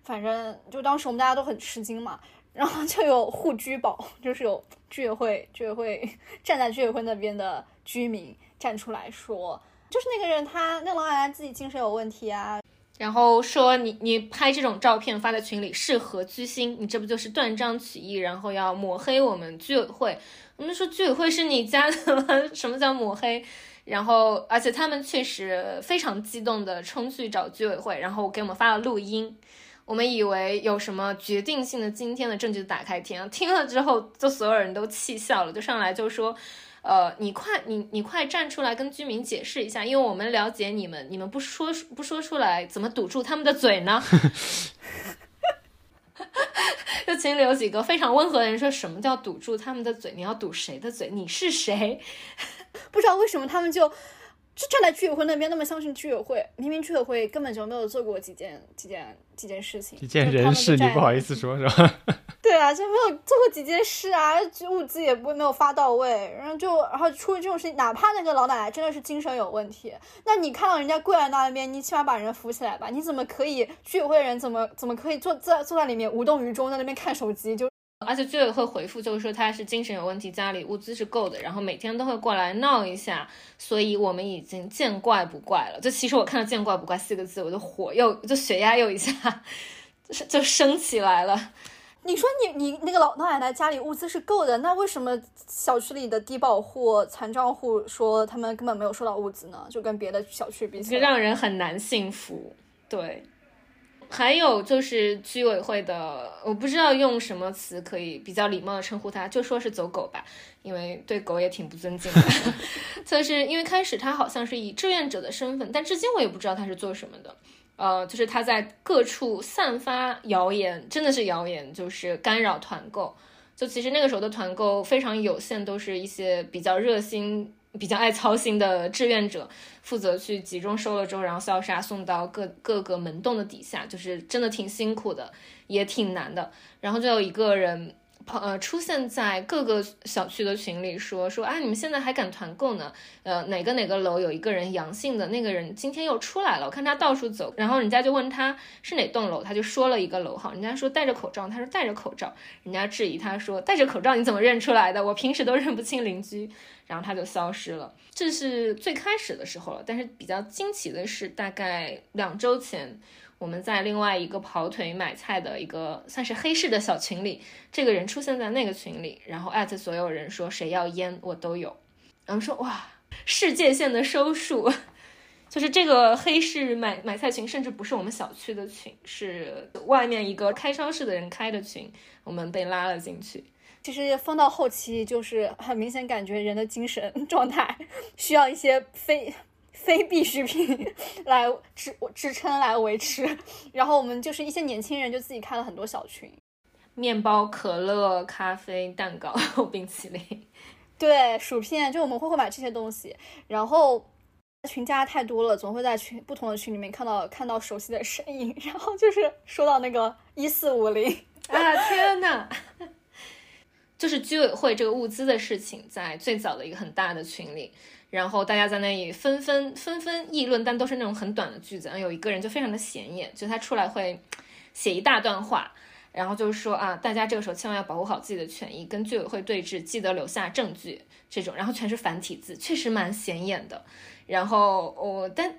反正就当时我们大家都很吃惊嘛。<laughs> 然后就有护居宝，就是有居委会居委会 <laughs> 站在居委会那边的居民站出来说。就是那个人，他那老奶奶自己精神有问题啊，然后说你你拍这种照片发在群里是何居心？你这不就是断章取义，然后要抹黑我们居委会？我们说居委会是你家的吗？<laughs> 什么叫抹黑？然后而且他们确实非常激动的冲去找居委会，然后给我们发了录音。我们以为有什么决定性的今天的证据打开天，听了之后就所有人都气笑了，就上来就说。呃，你快，你你快站出来跟居民解释一下，因为我们了解你们，你们不说不说出来，怎么堵住他们的嘴呢？<laughs> 就群里有几个非常温和的人说，什么叫堵住他们的嘴？你要堵谁的嘴？你是谁？不知道为什么他们就。就站在居委会那边那么相信居委会，明明居委会根本就没有做过几件几件几件事情，几件人事你不好意思说是吧？对啊，就没有做过几件事啊，物资也不会没有发到位，然后就然后出了这种事情，哪怕那个老奶奶真的是精神有问题，那你看到人家跪在那边，你起码把人扶起来吧？你怎么可以居委会人怎么怎么可以坐在坐在里面无动于衷，在那边看手机就？而且居委会回复就是说他是精神有问题，家里物资是够的，然后每天都会过来闹一下，所以我们已经见怪不怪了。就其实我看到“见怪不怪”四个字，我的火又就血压又一下 <laughs> 就就升起来了。你说你你那个老老奶奶家里物资是够的，那为什么小区里的低保户、残障户说他们根本没有收到物资呢？就跟别的小区比起来，让人很难信服。对。还有就是居委会的，我不知道用什么词可以比较礼貌的称呼他，就说是走狗吧，因为对狗也挺不尊敬的。<laughs> 就是因为开始他好像是以志愿者的身份，但至今我也不知道他是做什么的。呃，就是他在各处散发谣言，真的是谣言，就是干扰团购。就其实那个时候的团购非常有限，都是一些比较热心。比较爱操心的志愿者负责去集中收了之后，然后消杀送到各各个门洞的底下，就是真的挺辛苦的，也挺难的。然后就有一个人。呃，出现在各个小区的群里说说啊，你们现在还敢团购呢？呃，哪个哪个楼有一个人阳性的那个人今天又出来了，我看他到处走，然后人家就问他是哪栋楼，他就说了一个楼号，人家说戴着口罩，他说戴着口罩，人家质疑他说戴着口罩你怎么认出来的？我平时都认不清邻居，然后他就消失了。这是最开始的时候了，但是比较惊奇的是，大概两周前。我们在另外一个跑腿买菜的一个算是黑市的小群里，这个人出现在那个群里，然后艾特所有人说谁要烟我都有，然后说哇，世界线的收束，<laughs> 就是这个黑市买买菜群，甚至不是我们小区的群，是外面一个开超市的人开的群，我们被拉了进去。其实封到后期，就是很明显感觉人的精神状态需要一些非。非必需品 <laughs> 来支支撑来维持，然后我们就是一些年轻人就自己开了很多小群，面包、可乐、咖啡、蛋糕、<laughs> 冰淇淋，对，薯片，就我们会会买这些东西。然后群加太多了，总会在群不同的群里面看到看到熟悉的身影。<laughs> 然后就是说到那个一四五零啊，天呐，就是居委会这个物资的事情，在最早的一个很大的群里。然后大家在那里纷纷纷纷议论，但都是那种很短的句子。然后有一个人就非常的显眼，就他出来会写一大段话，然后就是说啊，大家这个时候千万要保护好自己的权益，跟居委会对峙，记得留下证据这种。然后全是繁体字，确实蛮显眼的。然后我但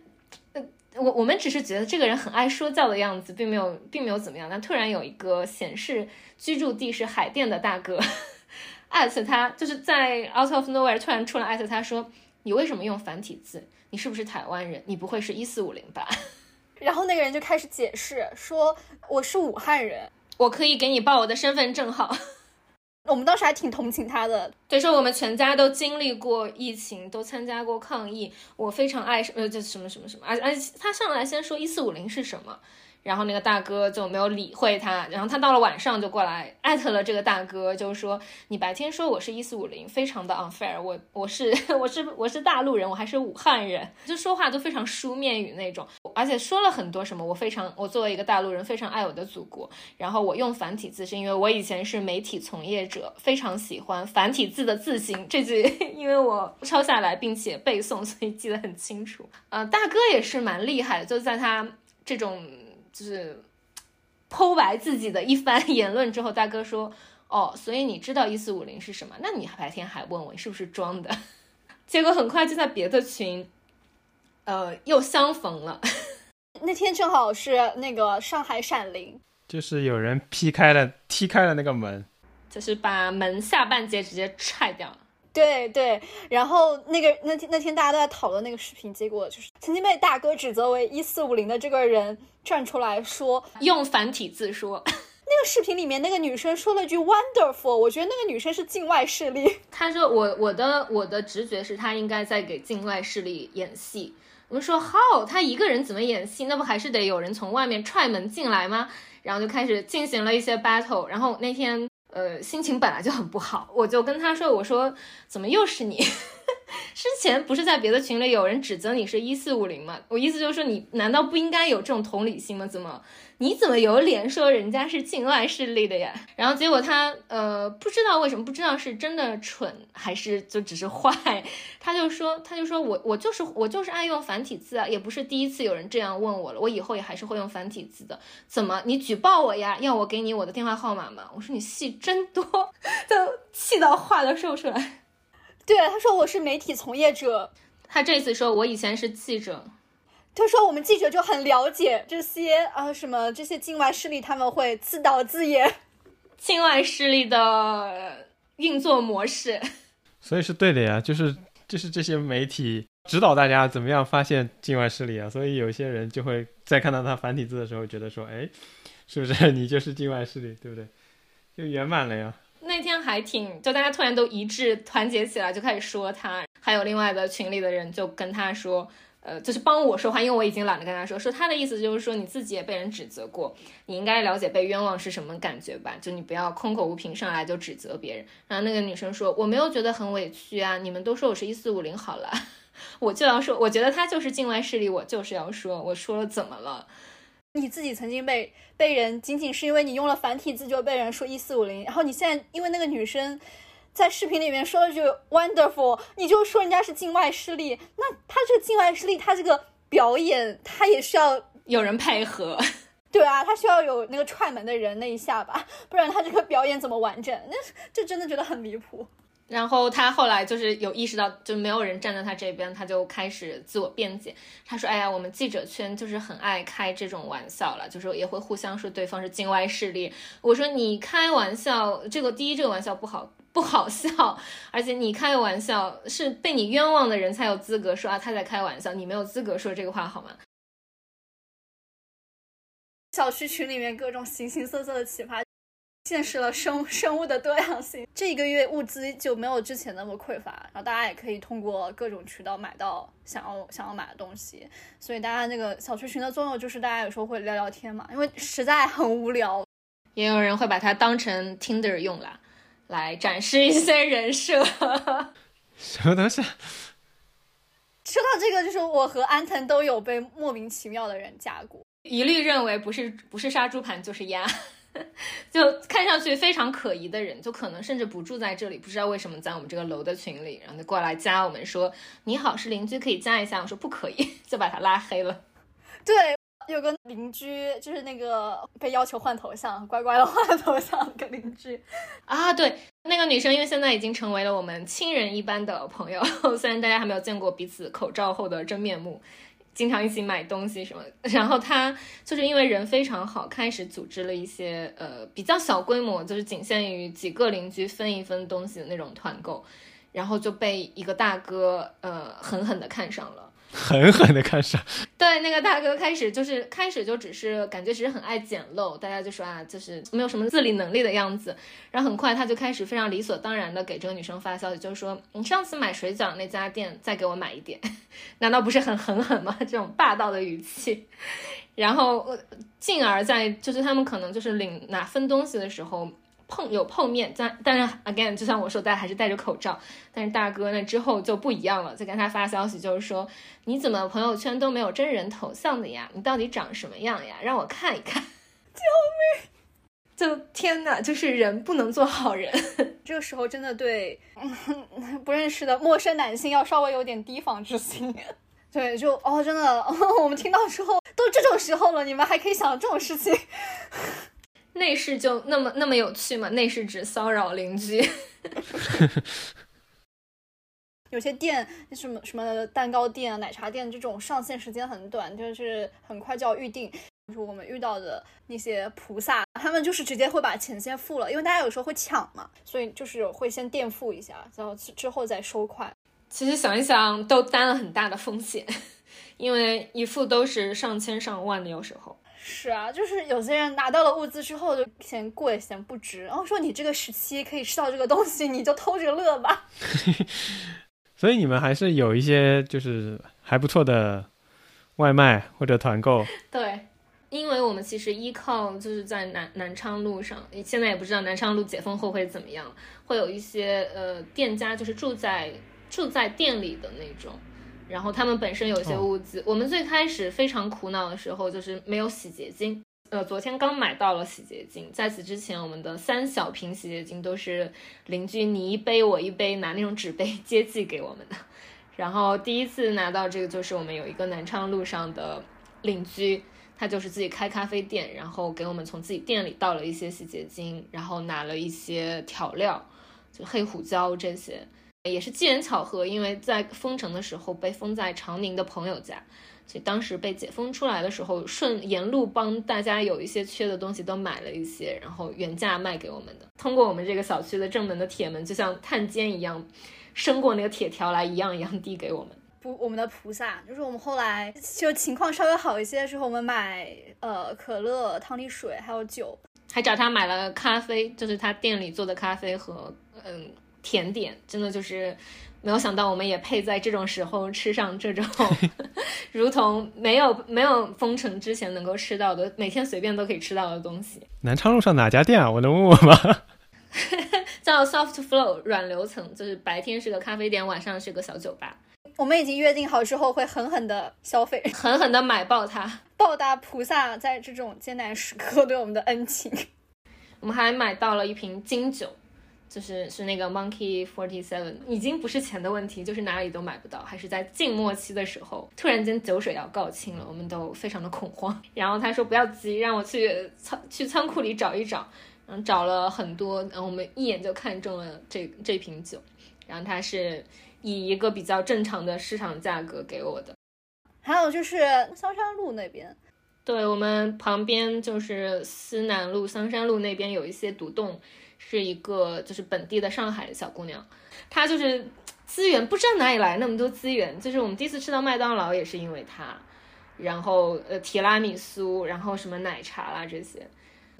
我我们只是觉得这个人很爱说教的样子，并没有并没有怎么样。但突然有一个显示居住地是海淀的大哥艾特他，就是在 out of nowhere 突然出来艾特他说。你为什么用繁体字？你是不是台湾人？你不会是一四五零吧？<laughs> 然后那个人就开始解释说：“我是武汉人，我可以给你报我的身份证号。” <laughs> 我们当时还挺同情他的。对，说我们全家都经历过疫情，都参加过抗疫，我非常爱什呃，就什么什么什么，而而且他上来先说一四五零是什么。然后那个大哥就没有理会他，然后他到了晚上就过来艾特了这个大哥，就说你白天说我是一四五零，非常的 unfair，我我是 <laughs> 我是我是大陆人，我还是武汉人，就说话都非常书面语那种，而且说了很多什么，我非常我作为一个大陆人非常爱我的祖国，然后我用繁体字是因为我以前是媒体从业者，非常喜欢繁体字的字形，这句 <laughs> 因为我抄下来并且背诵，所以记得很清楚。呃，大哥也是蛮厉害的，就在他这种。就是剖白自己的一番言论之后，大哥说：“哦，所以你知道一四五零是什么？那你白天还问我是不是装的？” <laughs> 结果很快就在别的群，呃，又相逢了。<laughs> 那天正好是那个上海闪灵，就是有人劈开了、踢开了那个门，就是把门下半截直接踹掉了。对对，然后那个那天那天大家都在讨论那个视频，结果就是曾经被大哥指责为一四五零的这个人站出来说，用繁体字说，<laughs> 那个视频里面那个女生说了句 wonderful，我觉得那个女生是境外势力。<laughs> 她说我我的我的直觉是她应该在给境外势力演戏。我们说 how，她一个人怎么演戏？那不还是得有人从外面踹门进来吗？然后就开始进行了一些 battle。然后那天。呃，心情本来就很不好，我就跟他说：“我说怎么又是你？<laughs> <laughs> 之前不是在别的群里有人指责你是一四五零吗？我意思就是说，你难道不应该有这种同理心吗？怎么？”你怎么有脸说人家是境外势力的呀？然后结果他呃不知道为什么，不知道是真的蠢还是就只是坏，<laughs> 他就说他就说我我就是我就是爱用繁体字啊，也不是第一次有人这样问我了，我以后也还是会用繁体字的。怎么你举报我呀？要我给你我的电话号码吗？我说你戏真多，<laughs> 就气到话都说不出来。对，他说我是媒体从业者，他这次说我以前是记者。他说：“我们记者就很了解这些啊，什么这些境外势力，他们会自导自演，境外势力的运作模式。所以是对的呀，就是就是这些媒体指导大家怎么样发现境外势力啊。所以有些人就会在看到他繁体字的时候，觉得说，哎，是不是 <laughs> 你就是境外势力，对不对？就圆满了呀。那天还挺，就大家突然都一致团结起来，就开始说他。还有另外的群里的人就跟他说。”呃，就是帮我说话，因为我已经懒得跟他说。说他的意思就是说，你自己也被人指责过，你应该了解被冤枉是什么感觉吧？就你不要空口无凭，上来就指责别人。然后那个女生说，我没有觉得很委屈啊，你们都说我是一四五零好了，<laughs> 我就要说，我觉得他就是境外势力，我就是要说，我说了怎么了？你自己曾经被被人仅仅是因为你用了繁体字就被人说一四五零，然后你现在因为那个女生。在视频里面说了句 wonderful，你就说人家是境外势力，那他这个境外势力，他这个表演他也需要有人配合，<laughs> 对啊，他需要有那个踹门的人那一下吧，不然他这个表演怎么完整？那就真的觉得很离谱。然后他后来就是有意识到，就没有人站在他这边，他就开始自我辩解。他说：“哎呀，我们记者圈就是很爱开这种玩笑了，就是也会互相说对方是境外势力。”我说：“你开玩笑，这个第一这个玩笑不好。”不好笑，而且你开玩笑是被你冤枉的人才有资格说啊他在开玩笑，你没有资格说这个话好吗？小区群里面各种形形色色的奇葩，见识了生生物的多样性。这一个月物资就没有之前那么匮乏，然后大家也可以通过各种渠道买到想要想要买的东西。所以大家那个小区群的作用就是大家有时候会聊聊天嘛，因为实在很无聊。也有人会把它当成 Tinder 用啦。来展示一些人设，<laughs> 什么东西？说到这个，就是我和安藤都有被莫名其妙的人加过，一律认为不是不是杀猪盘就是鸭，<laughs> 就看上去非常可疑的人，就可能甚至不住在这里，不知道为什么在我们这个楼的群里，然后就过来加我们说你好是邻居可以加一下，我说不可以，<laughs> 就把他拉黑了。对。有个邻居，就是那个被要求换头像，乖乖的换头像个邻居啊。对，那个女生，因为现在已经成为了我们亲人一般的朋友，<laughs> 虽然大家还没有见过彼此口罩后的真面目，经常一起买东西什么。<laughs> 然后他就是因为人非常好，开始组织了一些呃比较小规模，就是仅限于几个邻居分一分东西的那种团购，然后就被一个大哥呃狠狠的看上了。狠狠的开始。对，那个大哥开始就是开始就只是感觉只是很爱捡漏，大家就说啊，就是没有什么自理能力的样子。然后很快他就开始非常理所当然的给这个女生发消息，就是说你上次买水饺那家店再给我买一点，<laughs> 难道不是很狠狠吗？这种霸道的语气。然后进而在就是他们可能就是领拿分东西的时候。碰有碰面，但但是 again，就像我说，大家还是戴着口罩。但是大哥那之后就不一样了，就跟他发消息，就是说你怎么朋友圈都没有真人头像的呀？你到底长什么样呀？让我看一看。<laughs> 救命！就天哪，就是人不能做好人。<laughs> 这个时候真的对 <laughs> 不认识的陌生男性要稍微有点提防之心。对，就哦，真的，我们听到之后都这种时候了，你们还可以想这种事情。内饰就那么那么有趣吗？内饰指骚扰邻居。<laughs> 有些店什么什么蛋糕店、奶茶店这种上线时间很短，就是很快就要预定。就是我们遇到的那些菩萨，他们就是直接会把钱先付了，因为大家有时候会抢嘛，所以就是会先垫付一下，然后之后再收款。其实想一想，都担了很大的风险，因为一付都是上千上万的，有时候。是啊，就是有些人拿到了物资之后就嫌贵嫌不值，然后说你这个时期可以吃到这个东西，你就偷着乐吧。<laughs> 所以你们还是有一些就是还不错的外卖或者团购。对，因为我们其实依靠就是在南南昌路上，现在也不知道南昌路解封后会怎么样，会有一些呃店家就是住在住在店里的那种。然后他们本身有些物资，我们最开始非常苦恼的时候就是没有洗洁精。呃，昨天刚买到了洗洁精，在此之前我们的三小瓶洗洁精都是邻居你一杯我一杯拿那种纸杯 <laughs> 接济给我们的。然后第一次拿到这个就是我们有一个南昌路上的邻居，他就是自己开咖啡店，然后给我们从自己店里倒了一些洗洁精，然后拿了一些调料，就黑胡椒这些。也是机缘巧合，因为在封城的时候被封在长宁的朋友家，所以当时被解封出来的时候，顺沿路帮大家有一些缺的东西都买了一些，然后原价卖给我们的。通过我们这个小区的正门的铁门，就像探监一样，伸过那个铁条来，一样一样递给我们。不，我们的菩萨就是我们后来就情况稍微好一些的时候，我们买呃可乐、汤力水还有酒，还找他买了咖啡，就是他店里做的咖啡和嗯。甜点真的就是没有想到，我们也配在这种时候吃上这种 <laughs> <laughs> 如同没有没有封城之前能够吃到的，每天随便都可以吃到的东西。南昌路上哪家店啊？我能问问吗？<laughs> 叫 Soft Flow 软流层，就是白天是个咖啡店，晚上是个小酒吧。我们已经约定好之后会狠狠的消费，狠狠的买爆它，报答菩萨在这种艰难时刻对我们的恩情。我们还买到了一瓶金酒。就是是那个 Monkey Forty Seven，已经不是钱的问题，就是哪里都买不到，还是在静默期的时候，突然间酒水要告罄了，我们都非常的恐慌。<laughs> 然后他说不要急，让我去仓去仓库里找一找，然后找了很多，然后我们一眼就看中了这这瓶酒，然后他是以一个比较正常的市场价格给我的。还有就是香山路那边，对我们旁边就是思南路、香山路那边有一些独栋。是一个就是本地的上海的小姑娘，她就是资源不知道哪里来那么多资源，就是我们第一次吃到麦当劳也是因为她，然后呃提拉米苏，然后什么奶茶啦这些，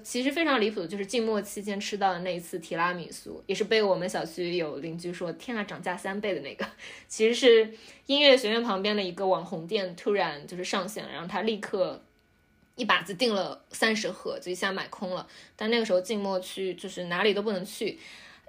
其实非常离谱的就是静默期间吃到的那一次提拉米苏，也是被我们小区有邻居说天啊涨价三倍的那个，<laughs> 其实是音乐学院旁边的一个网红店突然就是上线了，然后他立刻。一把子订了三十盒，就一下买空了。但那个时候静默区就是哪里都不能去，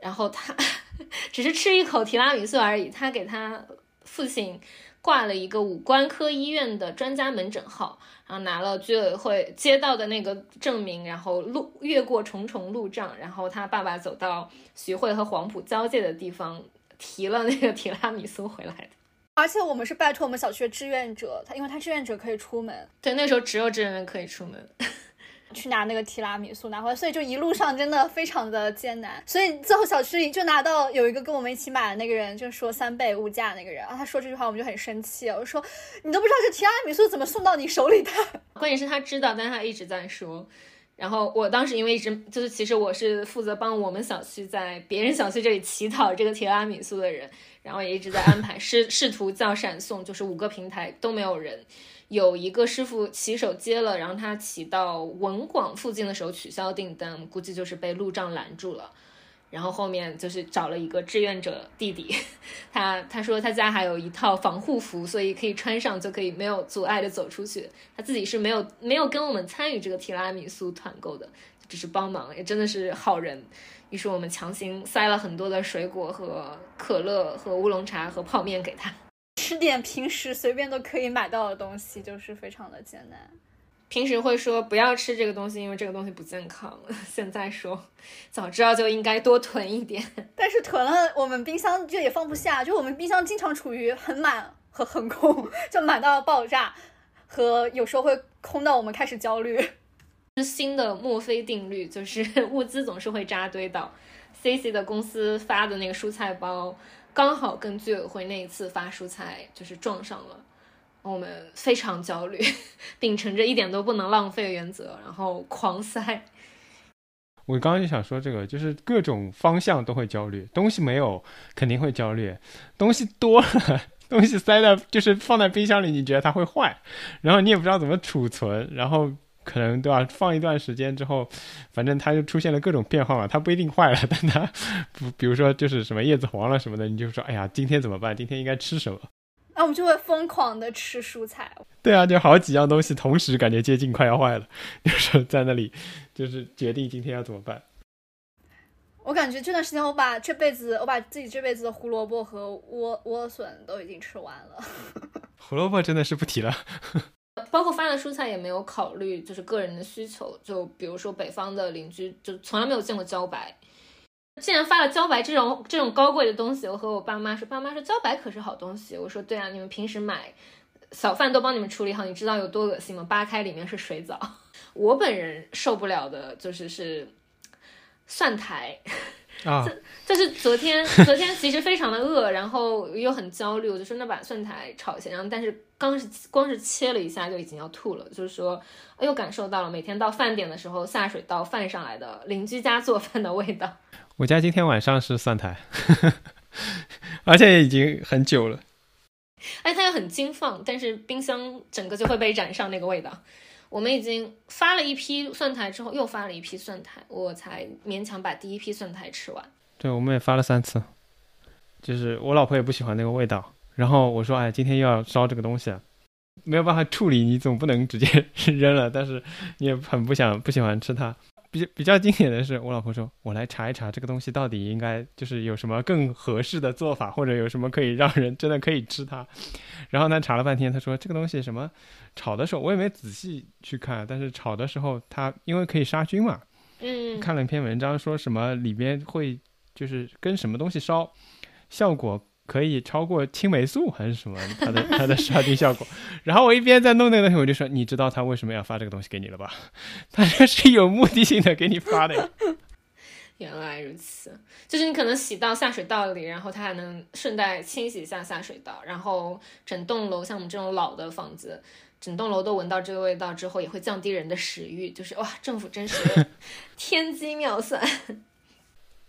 然后他 <laughs> 只是吃一口提拉米苏而已。他给他父亲挂了一个五官科医院的专家门诊号，然后拿了居委会接到的那个证明，然后路越过重重路障，然后他爸爸走到徐汇和黄埔交界的地方，提了那个提拉米苏回来的。而且我们是拜托我们小区的志愿者，他因为他志愿者可以出门，对，那时候只有志愿者可以出门，<laughs> 去拿那个提拉米苏拿回来，所以就一路上真的非常的艰难。所以最后小区里就拿到有一个跟我们一起买的那个人，就说三倍物价那个人，然后，他说这句话我们就很生气，我说你都不知道这提拉米苏怎么送到你手里的，<laughs> 关键是他知道，但是他一直在说。然后我当时因为一直就是其实我是负责帮我们小区在别人小区这里乞讨这个提拉米苏的人，然后也一直在安排试试图叫闪送，就是五个平台都没有人，有一个师傅骑手接了，然后他骑到文广附近的时候取消订单，估计就是被路障拦住了。然后后面就是找了一个志愿者弟弟，他他说他家还有一套防护服，所以可以穿上就可以没有阻碍的走出去。他自己是没有没有跟我们参与这个提拉米苏团购的，只是帮忙，也真的是好人。于是我们强行塞了很多的水果和可乐和乌龙茶和泡面给他，吃点平时随便都可以买到的东西，就是非常的艰难。平时会说不要吃这个东西，因为这个东西不健康。<laughs> 现在说，早知道就应该多囤一点。但是囤了，我们冰箱就也放不下，就我们冰箱经常处于很满和很空，<laughs> 就满到爆炸，和有时候会空到我们开始焦虑。是新的墨菲定律，就是 <laughs> 物资总是会扎堆到。C C 的公司发的那个蔬菜包，刚好跟居委会那一次发蔬菜就是撞上了。我们非常焦虑，<laughs> 秉承着一点都不能浪费的原则，然后狂塞。我刚刚就想说这个，就是各种方向都会焦虑，东西没有肯定会焦虑，东西多了，<laughs> 东西塞在就是放在冰箱里，你觉得它会坏，然后你也不知道怎么储存，然后可能对吧？放一段时间之后，反正它就出现了各种变化嘛，它不一定坏了，<laughs> 但它不，比如说就是什么叶子黄了什么的，你就说哎呀，今天怎么办？今天应该吃什么？那我们就会疯狂的吃蔬菜。对啊，就好几样东西同时感觉接近快要坏了，<laughs> 就是在那里，就是决定今天要怎么办。我感觉这段时间我把这辈子我把自己这辈子的胡萝卜和莴莴笋都已经吃完了。<laughs> 胡萝卜真的是不提了。包括发的蔬菜也没有考虑就是个人的需求，就比如说北方的邻居就从来没有见过茭白。既然发了茭白这种这种高贵的东西，我和我爸妈说，爸妈说茭白可是好东西。我说对啊，你们平时买小贩都帮你们处理好，你知道有多恶心吗？扒开里面是水藻。<laughs> 我本人受不了的就是是蒜苔啊，这就是昨天昨天其实非常的饿，然后又很焦虑，我就说那把蒜苔炒一下，然后但是刚是光是切了一下就已经要吐了，就是说又感受到了每天到饭点的时候下水道饭上来的邻居家做饭的味道。我家今天晚上是蒜苔，<laughs> 而且已经很久了。哎，它又很金放，但是冰箱整个就会被染上那个味道。我们已经发了一批蒜苔之后，又发了一批蒜苔，我才勉强把第一批蒜苔吃完。对，我们也发了三次，就是我老婆也不喜欢那个味道。然后我说：“哎，今天又要烧这个东西，没有办法处理，你总不能直接 <laughs> 扔了。但是你也很不想不喜欢吃它。”比比较经典的是，我老婆说：“我来查一查这个东西到底应该就是有什么更合适的做法，或者有什么可以让人真的可以吃它。”然后呢，查了半天，他说：“这个东西什么炒的时候，我也没仔细去看，但是炒的时候它因为可以杀菌嘛，嗯，看了一篇文章说什么里边会就是跟什么东西烧，效果。”可以超过青霉素还是什么？它的 <laughs> 它的杀菌效果。然后我一边在弄那个东西，我就说：“你知道他为什么要发这个东西给你了吧？<laughs> 他这是有目的性的给你发的。<laughs> ”原来如此，就是你可能洗到下水道里，然后它还能顺带清洗一下下水道，然后整栋楼像我们这种老的房子，整栋楼都闻到这个味道之后，也会降低人的食欲。就是哇，政府真是天机妙算。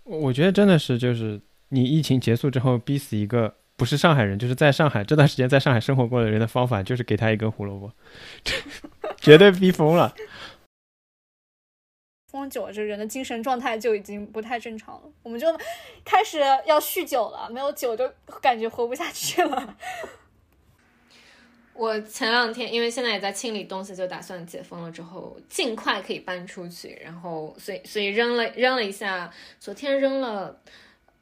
我觉得真的是就是。你疫情结束之后逼死一个不是上海人，就是在上海这段时间在上海生活过的人的方法，就是给他一根胡萝卜，<laughs> 绝对逼疯了。疯久了，这人的精神状态就已经不太正常了。我们就开始要酗酒了，没有酒就感觉活不下去了。<laughs> 我前两天因为现在也在清理东西，就打算解封了之后尽快可以搬出去，然后所以所以扔了扔了一下，昨天扔了。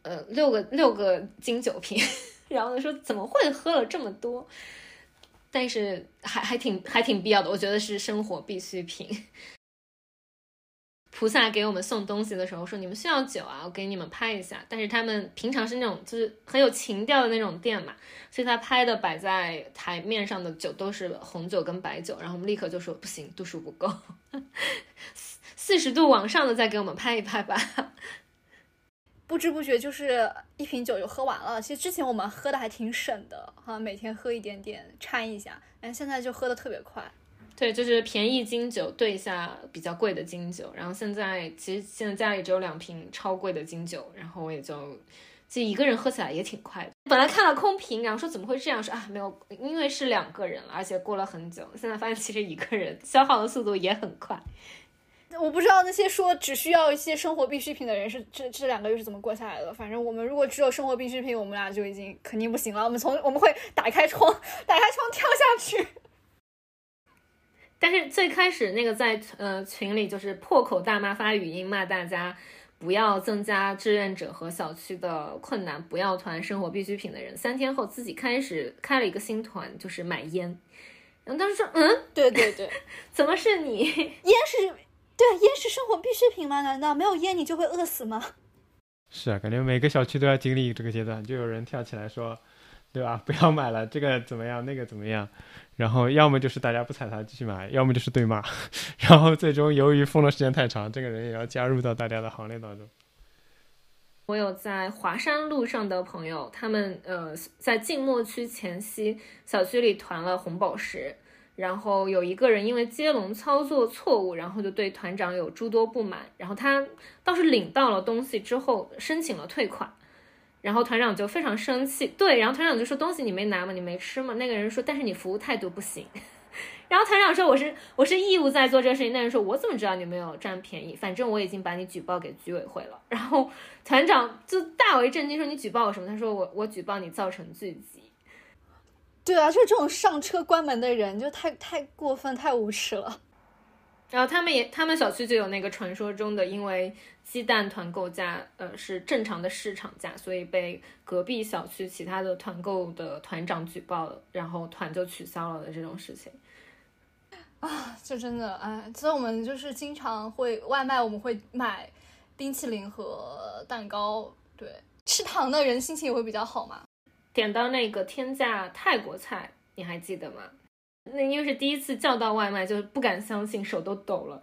呃，六个六个金酒瓶，<laughs> 然后说怎么会喝了这么多？但是还还挺还挺必要的，我觉得是生活必需品。菩萨给我们送东西的时候说：“你们需要酒啊，我给你们拍一下。”但是他们平常是那种就是很有情调的那种店嘛，所以他拍的摆在台面上的酒都是红酒跟白酒，然后我们立刻就说：“不行，度数不够，<laughs> 四十度往上的再给我们拍一拍吧。”不知不觉就是一瓶酒就喝完了。其实之前我们喝的还挺省的，哈，每天喝一点点掺一下。但现在就喝的特别快。对，就是便宜金酒兑一下比较贵的金酒，然后现在其实现在家里只有两瓶超贵的金酒，然后我也就。就一个人喝起来也挺快的。本来看了空瓶，然后说怎么会这样？说啊，没有，因为是两个人了，而且过了很久。现在发现其实一个人消耗的速度也很快。我不知道那些说只需要一些生活必需品的人是这这两个月是怎么过下来的。反正我们如果只有生活必需品，我们俩就已经肯定不行了。我们从我们会打开窗，打开窗跳下去。<laughs> 但是最开始那个在呃群里就是破口大骂发语音骂大家。不要增加志愿者和小区的困难，不要团生活必需品的人。三天后自己开始开了一个新团，就是买烟。然后当时说，嗯，对对对，<laughs> 怎么是你？<laughs> 烟是，对，烟是生活必需品吗？难道没有烟你就会饿死吗？<laughs> 是啊，感觉每个小区都要经历这个阶段，就有人跳起来说，对吧？<laughs> 不要买了，这个怎么样？那个怎么样？然后要么就是大家不踩他继续买，要么就是对骂，<laughs> 然后最终由于封的时间太长，这个人也要加入到大家的行列当中。我有在华山路上的朋友，他们呃在静默区前夕小区里团了红宝石，然后有一个人因为接龙操作错误，然后就对团长有诸多不满，然后他倒是领到了东西之后申请了退款。然后团长就非常生气，对，然后团长就说东西你没拿吗？你没吃吗？那个人说，但是你服务态度不行。<laughs> 然后团长说，我是我是义务在做这个事情。那人说，我怎么知道你没有占便宜？反正我已经把你举报给居委会了。然后团长就大为震惊，说你举报我什么？他说我我举报你造成聚集。对啊，就这种上车关门的人就太太过分，太无耻了。然后他们也，他们小区就有那个传说中的，因为鸡蛋团购价，呃，是正常的市场价，所以被隔壁小区其他的团购的团长举报了，然后团就取消了的这种事情。<laughs> 啊，就真的，哎，所以我们就是经常会外卖，我们会买冰淇淋和蛋糕。对，吃糖的人心情也会比较好嘛。点到那个天价泰国菜，你还记得吗？那因为是第一次叫到外卖，就不敢相信，手都抖了。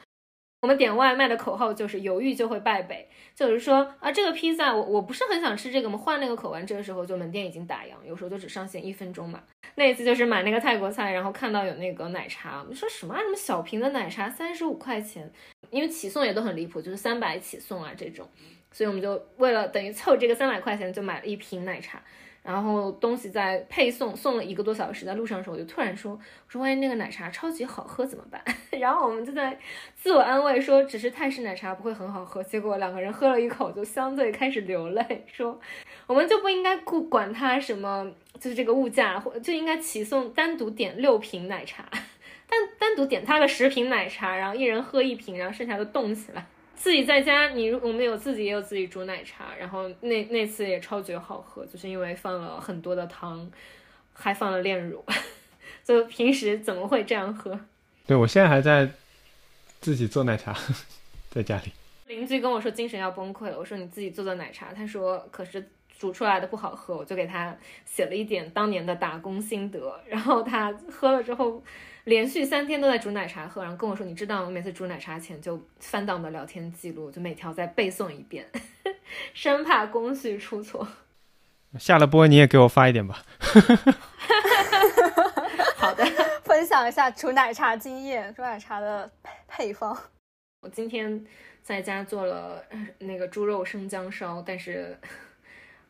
我们点外卖的口号就是“犹豫就会败北”，就是说啊，这个披萨我我不是很想吃这个，我们换那个口味。这个时候就门店已经打烊，有时候就只上线一分钟嘛。那一次就是买那个泰国菜，然后看到有那个奶茶，我们说什么什么小瓶的奶茶三十五块钱，因为起送也都很离谱，就是三百起送啊这种，所以我们就为了等于凑这个三百块钱，就买了一瓶奶茶。然后东西在配送送了一个多小时，在路上的时候我就突然说：“我说万一那个奶茶超级好喝怎么办？” <laughs> 然后我们就在自我安慰说：“只是泰式奶茶不会很好喝。”结果两个人喝了一口就相对开始流泪，说：“我们就不应该顾管它什么，就是这个物价，或就应该起送单独点六瓶奶茶，<laughs> 单单独点他个十瓶奶茶，然后一人喝一瓶，然后剩下的冻起来。”自己在家，你我们有自己也有自己煮奶茶，然后那那次也超级好喝，就是因为放了很多的糖，还放了炼乳，<laughs> 就平时怎么会这样喝？对我现在还在自己做奶茶，<laughs> 在家里。邻居跟我说精神要崩溃了，我说你自己做的奶茶，他说可是煮出来的不好喝，我就给他写了一点当年的打工心得，然后他喝了之后。连续三天都在煮奶茶喝，然后跟我说：“你知道我？每次煮奶茶前就翻到我们的聊天记录，就每条再背诵一遍，<laughs> 生怕工序出错。<laughs> ”下了播你也给我发一点吧。<laughs> 好的，分享一下煮奶茶经验，煮奶茶的配方。我今天在家做了那个猪肉生姜烧，但是。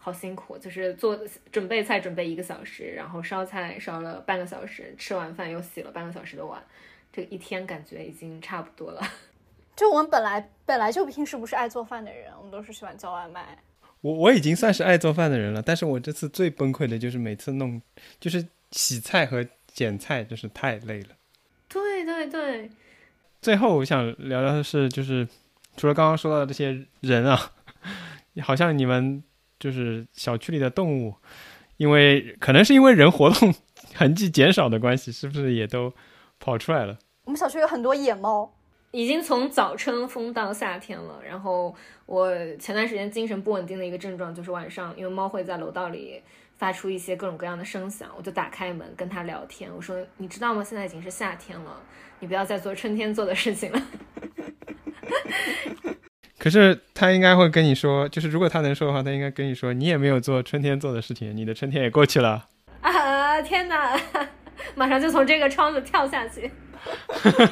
好辛苦，就是做准备菜准备一个小时，然后烧菜烧了半个小时，吃完饭又洗了半个小时的碗，这一天感觉已经差不多了。<laughs> 就我们本来本来就平时不是爱做饭的人，我们都是喜欢叫外卖。我我已经算是爱做饭的人了，但是我这次最崩溃的就是每次弄，就是洗菜和剪菜，就是太累了。对对对。最后我想聊聊的是，就是除了刚刚说到的这些人啊，<laughs> 好像你们。就是小区里的动物，因为可能是因为人活动痕迹减少的关系，是不是也都跑出来了？我们小区有很多野猫，已经从早春风到夏天了。然后我前段时间精神不稳定的一个症状就是晚上，因为猫会在楼道里发出一些各种各样的声响，我就打开门跟它聊天。我说：“你知道吗？现在已经是夏天了，你不要再做春天做的事情了。”可是他应该会跟你说，就是如果他能说的话，他应该跟你说，你也没有做春天做的事情，你的春天也过去了。啊天哪！<laughs> 马上就从这个窗子跳下去。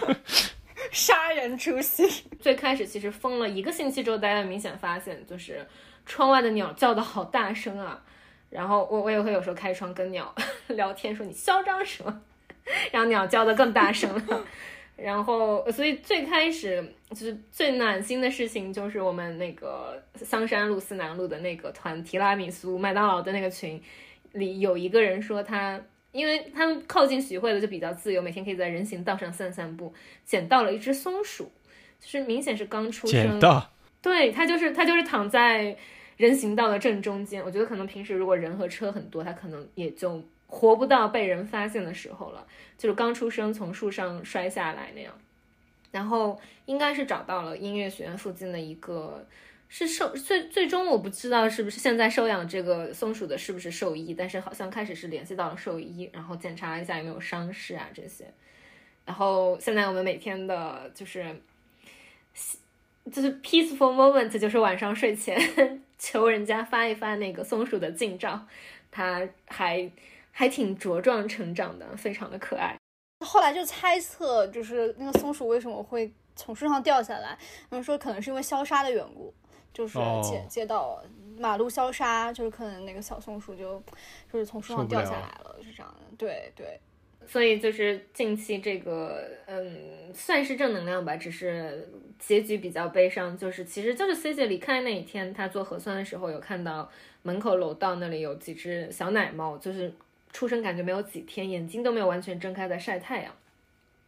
<laughs> 杀人诛心。最开始其实封了一个星期之后，大家明显发现就是窗外的鸟叫的好大声啊。然后我我也会有时候开窗跟鸟 <laughs> 聊天，说你嚣张什么？然后鸟叫的更大声了。然后所以最开始就是最暖心的事情，就是我们那个香山路思南路的那个团提拉米苏麦当劳的那个群里有一个人说他。因为他们靠近徐汇的就比较自由，每天可以在人行道上散散步，捡到了一只松鼠，就是明显是刚出生。捡到。对，它就是它就是躺在人行道的正中间。我觉得可能平时如果人和车很多，它可能也就活不到被人发现的时候了。就是刚出生从树上摔下来那样，然后应该是找到了音乐学院附近的一个。是兽最最终我不知道是不是现在收养这个松鼠的是不是兽医，但是好像开始是联系到了兽医，然后检查了一下有没有伤势啊这些，然后现在我们每天的就是就是 peaceful moment，就是晚上睡前 <laughs> 求人家发一发那个松鼠的近照，他还还挺茁壮成长的，非常的可爱。后来就猜测，就是那个松鼠为什么会从树上掉下来，他们说可能是因为消杀的缘故。就是街街道马路消杀，就是可能那个小松鼠就就是从树上掉下来了，是这样的。对对，所以就是近期这个嗯，算是正能量吧，只是结局比较悲伤。就是其实就是 C 姐离开那一天，她做核酸的时候有看到门口楼道那里有几只小奶猫，就是出生感觉没有几天，眼睛都没有完全睁开在晒太阳。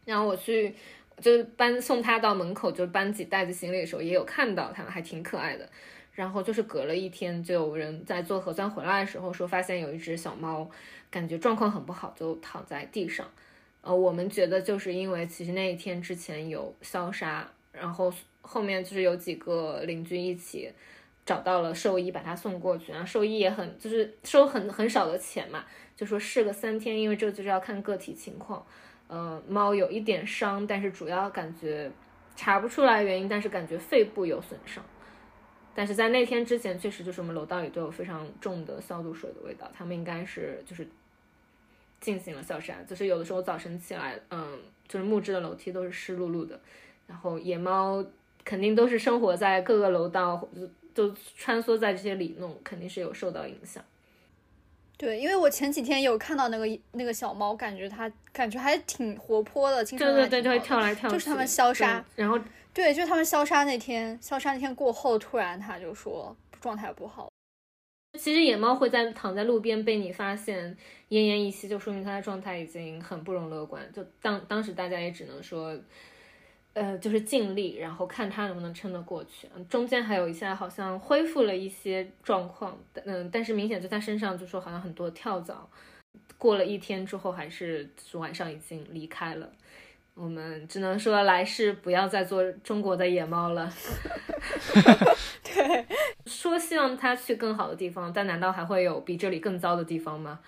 然后我去。就搬送他到门口，就搬几袋子行李的时候，也有看到他，还挺可爱的。然后就是隔了一天，就有人在做核酸回来的时候说，发现有一只小猫，感觉状况很不好，就躺在地上。呃，我们觉得就是因为其实那一天之前有消杀，然后后面就是有几个邻居一起找到了兽医，把它送过去。然后兽医也很就是收很很少的钱嘛，就说试个三天，因为这个就是要看个体情况。嗯，猫有一点伤，但是主要感觉查不出来原因，但是感觉肺部有损伤。但是在那天之前，确实就是我们楼道里都有非常重的消毒水的味道，他们应该是就是进行了消杀。就是有的时候早晨起来，嗯，就是木质的楼梯都是湿漉漉的，然后野猫肯定都是生活在各个楼道，就就穿梭在这些里弄，肯定是有受到影响。对，因为我前几天有看到那个那个小猫，感觉它感觉还挺活泼的，经常对对对，就会跳来跳去。就是他们消杀，然后对，就是他们消杀那天，消杀那天过后，突然它就说状态不好。其实野猫会在躺在路边被你发现奄奄一息，就说明它的状态已经很不容乐观。就当当时大家也只能说。呃，就是尽力，然后看他能不能撑得过去。中间还有一下好像恢复了一些状况，嗯，但是明显就他身上就说好像很多跳蚤。过了一天之后，还是晚上已经离开了。我们只能说来世不要再做中国的野猫了。<laughs> 对，<laughs> 说希望他去更好的地方，但难道还会有比这里更糟的地方吗？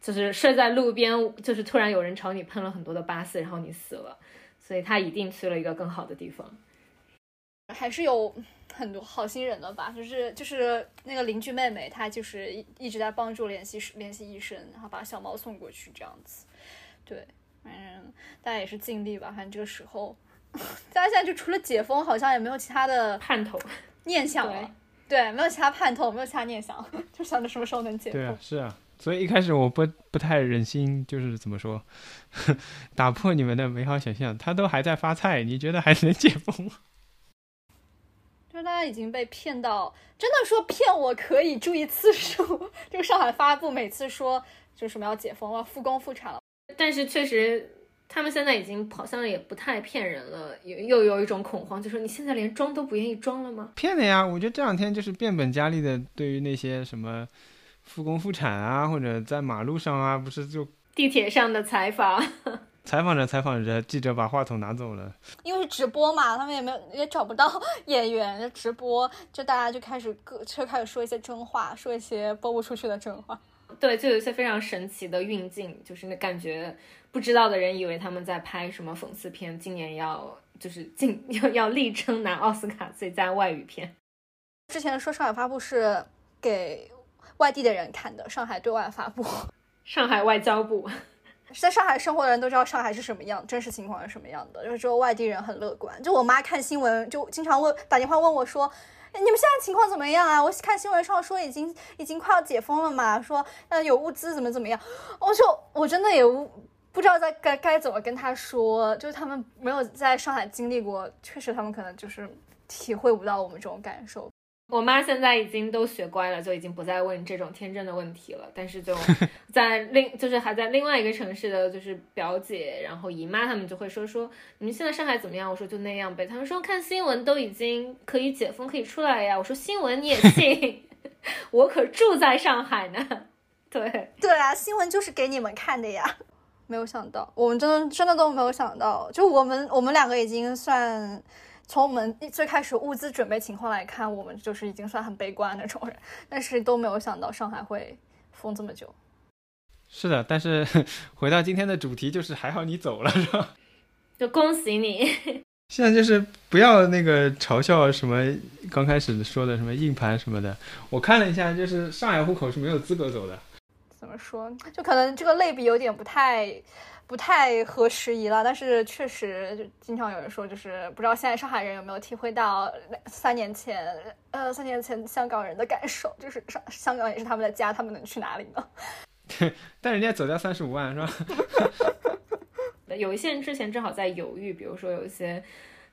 就是睡在路边，就是突然有人朝你喷了很多的八四，然后你死了。所以他一定去了一个更好的地方，还是有很多好心人的吧？就是就是那个邻居妹妹，她就是一一直在帮助联系联系医生，然后把小猫送过去这样子。对，反正大家也是尽力吧。反正这个时候，<laughs> 大家现在就除了解封，好像也没有其他的盼头、念想了。对，没有其他盼头，没有其他念想，<laughs> 就想着什么时候能解封。对啊，是啊。所以一开始我不不太忍心，就是怎么说，<laughs> 打破你们的美好想象。他都还在发菜，你觉得还能解封吗？<laughs> 就是大家已经被骗到，真的说骗我可以注意次数。这个上海发布每次说就什么要解封了，复工复产了，但是确实他们现在已经好像也不太骗人了，又又有一种恐慌，就说你现在连装都不愿意装了吗？骗的呀！我觉得这两天就是变本加厉的，对于那些什么。复工复产啊，或者在马路上啊，不是就地铁上的采访，<laughs> 采访着采访着，记者把话筒拿走了。因为直播嘛，他们也没有也找不到 <laughs> 演员，就直播，就大家就开始各就开始说一些真话，说一些播不出去的真话。对，就有一些非常神奇的运镜，就是那感觉不知道的人以为他们在拍什么讽刺片，今年要就是进 <laughs> 要要力争拿奥斯卡最佳外语片。之前说上海发布是给。外地的人看的，上海对外发布，上海外交部，<laughs> 在上海生活的人都知道上海是什么样，真实情况是什么样的。就是说外地人很乐观，就我妈看新闻就经常问打电话问我说。你们现在情况怎么样啊？我看新闻上说已经已经快要解封了嘛，说呃有物资怎么怎么样，我就我真的也不知道在该该怎么跟他说，就是他们没有在上海经历过，确实他们可能就是体会不到我们这种感受。我妈现在已经都学乖了，就已经不再问这种天真的问题了。但是就 <laughs> 在另就是还在另外一个城市的就是表姐，然后姨妈他们就会说说你们现在上海怎么样？我说就那样呗。他们说看新闻都已经可以解封可以出来呀。我说新闻你也信？<laughs> 我可住在上海呢。对对啊，新闻就是给你们看的呀。没有想到，我们真的真的都没有想到，就我们我们两个已经算。从我们最开始物资准备情况来看，我们就是已经算很悲观那种人，但是都没有想到上海会封这么久。是的，但是 <laughs> 回到今天的主题，就是还好你走了，是吧？就恭喜你。现在就是不要那个嘲笑什么刚开始说的什么硬盘什么的。我看了一下，就是上海户口是没有资格走的。怎么说？就可能这个类比有点不太。不太合时宜了，但是确实就经常有人说，就是不知道现在上海人有没有体会到三年前，呃，三年前香港人的感受，就是上香港也是他们的家，他们能去哪里呢？<laughs> 但人家走掉三十五万是吧？<laughs> 有一些人之前正好在犹豫，比如说有一些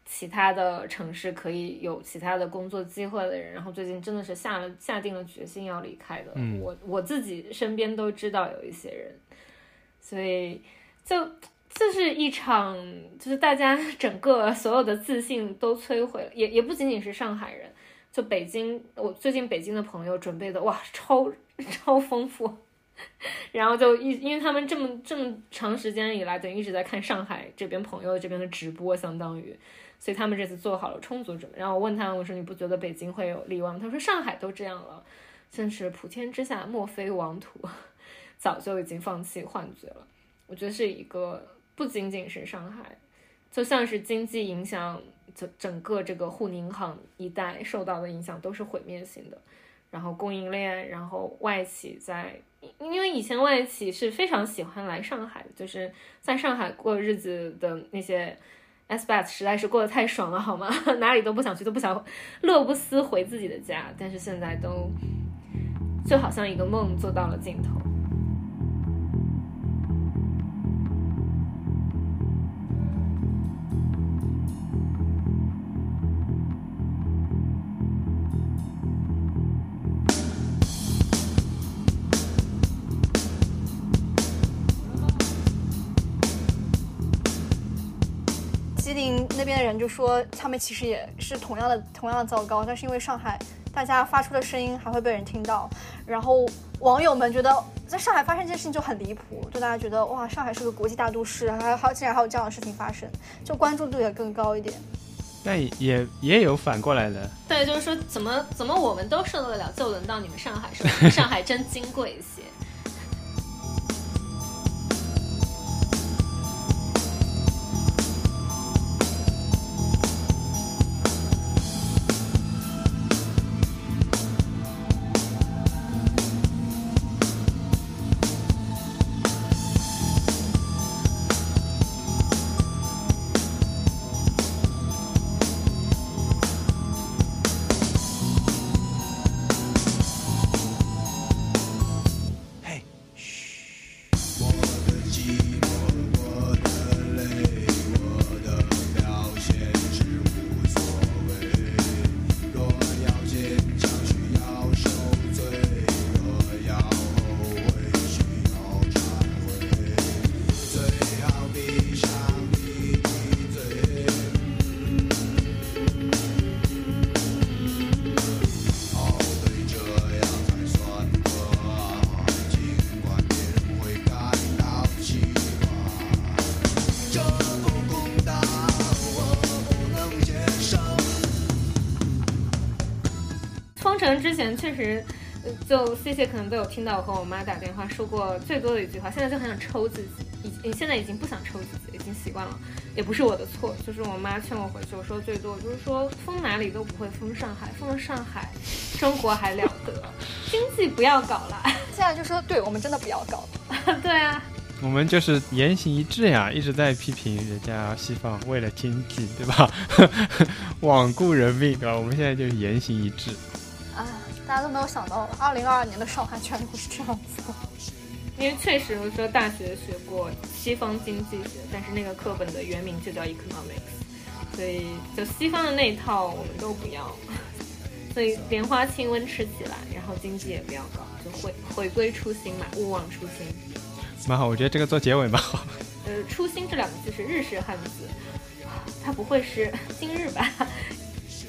其他的城市可以有其他的工作机会的人，然后最近真的是下了下定了决心要离开的。我我自己身边都知道有一些人，所以。就这是一场，就是大家整个所有的自信都摧毁了，也也不仅仅是上海人，就北京，我最近北京的朋友准备的哇，超超丰富，<laughs> 然后就一因为他们这么这么长时间以来，等于一直在看上海这边朋友这边的直播，相当于，所以他们这次做好了充足准备。然后我问他，我说你不觉得北京会有例外？他说上海都这样了，真是普天之下莫非王土，<laughs> 早就已经放弃换嘴了。我觉得是一个不仅仅是上海，就像是经济影响，整整个这个沪宁杭一带受到的影响都是毁灭性的。然后供应链，然后外企在，因为以前外企是非常喜欢来上海，就是在上海过日子的那些 S B S 实在是过得太爽了，好吗？<laughs> 哪里都不想去，都不想乐不思回自己的家。但是现在都就好像一个梦做到了尽头。边的人就说，他们其实也是同样的同样的糟糕，但是因为上海，大家发出的声音还会被人听到，然后网友们觉得在上海发生这件事情就很离谱，就大家觉得哇，上海是个国际大都市，还还竟然还有这样的事情发生，就关注度也更高一点。但也也有反过来的，对，就是说怎么怎么我们都受得了，就轮到你们上海受？<laughs> 上海真金贵一些。之前确实，就谢谢可能都有听到我和我妈打电话说过最多的一句话，现在就很想抽自己，已现在已经不想抽自己，已经习惯了，也不是我的错，就是我妈劝我回去，我说最多就是说封哪里都不会封上海，封了上海，生活还了得，经济不要搞了，<laughs> 现在就说对我们真的不要搞了，<laughs> 对啊，我们就是言行一致呀，一直在批评人家西方为了经济，对吧？<laughs> 罔顾人命，对吧？我们现在就是言行一致。啊，大家都没有想到，二零二二年的上海居然会是这样子。因为确实，我说大学学过西方经济学，但是那个课本的原名就叫 economics，所以就西方的那一套我们都不要。<laughs> 所以莲花清瘟吃起来，然后经济也不要搞，就回回归初心嘛，勿忘初心。蛮好，我觉得这个做结尾蛮好。呃，初心这两个字是日式汉字，它不会是 <laughs> 今日吧？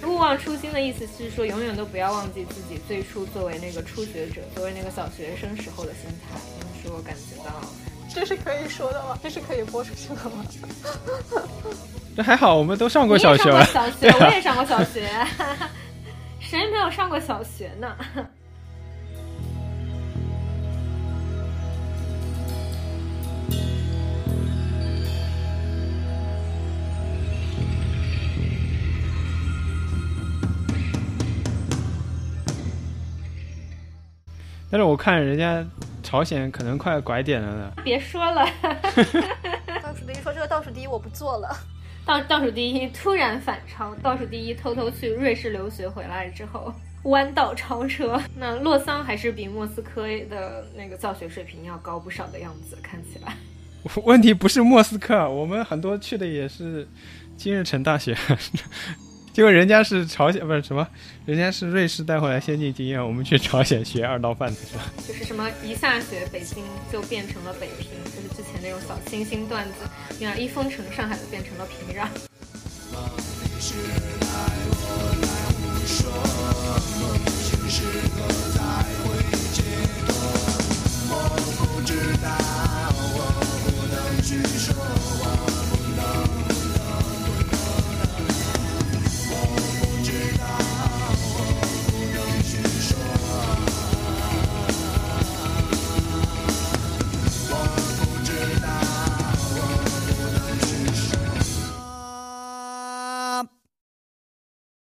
勿忘初心的意思是说，永远都不要忘记自己最初作为那个初学者，作为那个小学生时候的心态。因为我感觉到，这是可以说的吗？这是可以播出去的吗？这还好，我们都上过小学了。小学，我也上过小学。<laughs> 谁没有上过小学呢？但是我看人家朝鲜可能快拐点了呢。别说了，<laughs> 倒数第一说这个倒数第一我不做了。倒倒数第一突然反超，倒数第一偷偷去瑞士留学回来之后弯道超车。那洛桑还是比莫斯科的那个教学水平要高不少的样子，看起来。问题不是莫斯科，我们很多去的也是金日成大学。结果人家是朝鲜，不是什么，人家是瑞士带回来先进经验，我们去朝鲜学二道贩子是吧？就是什么一下雪，北京就变成了北平，就是之前那种小清新段子。你看一封城，上海就变成了平壤。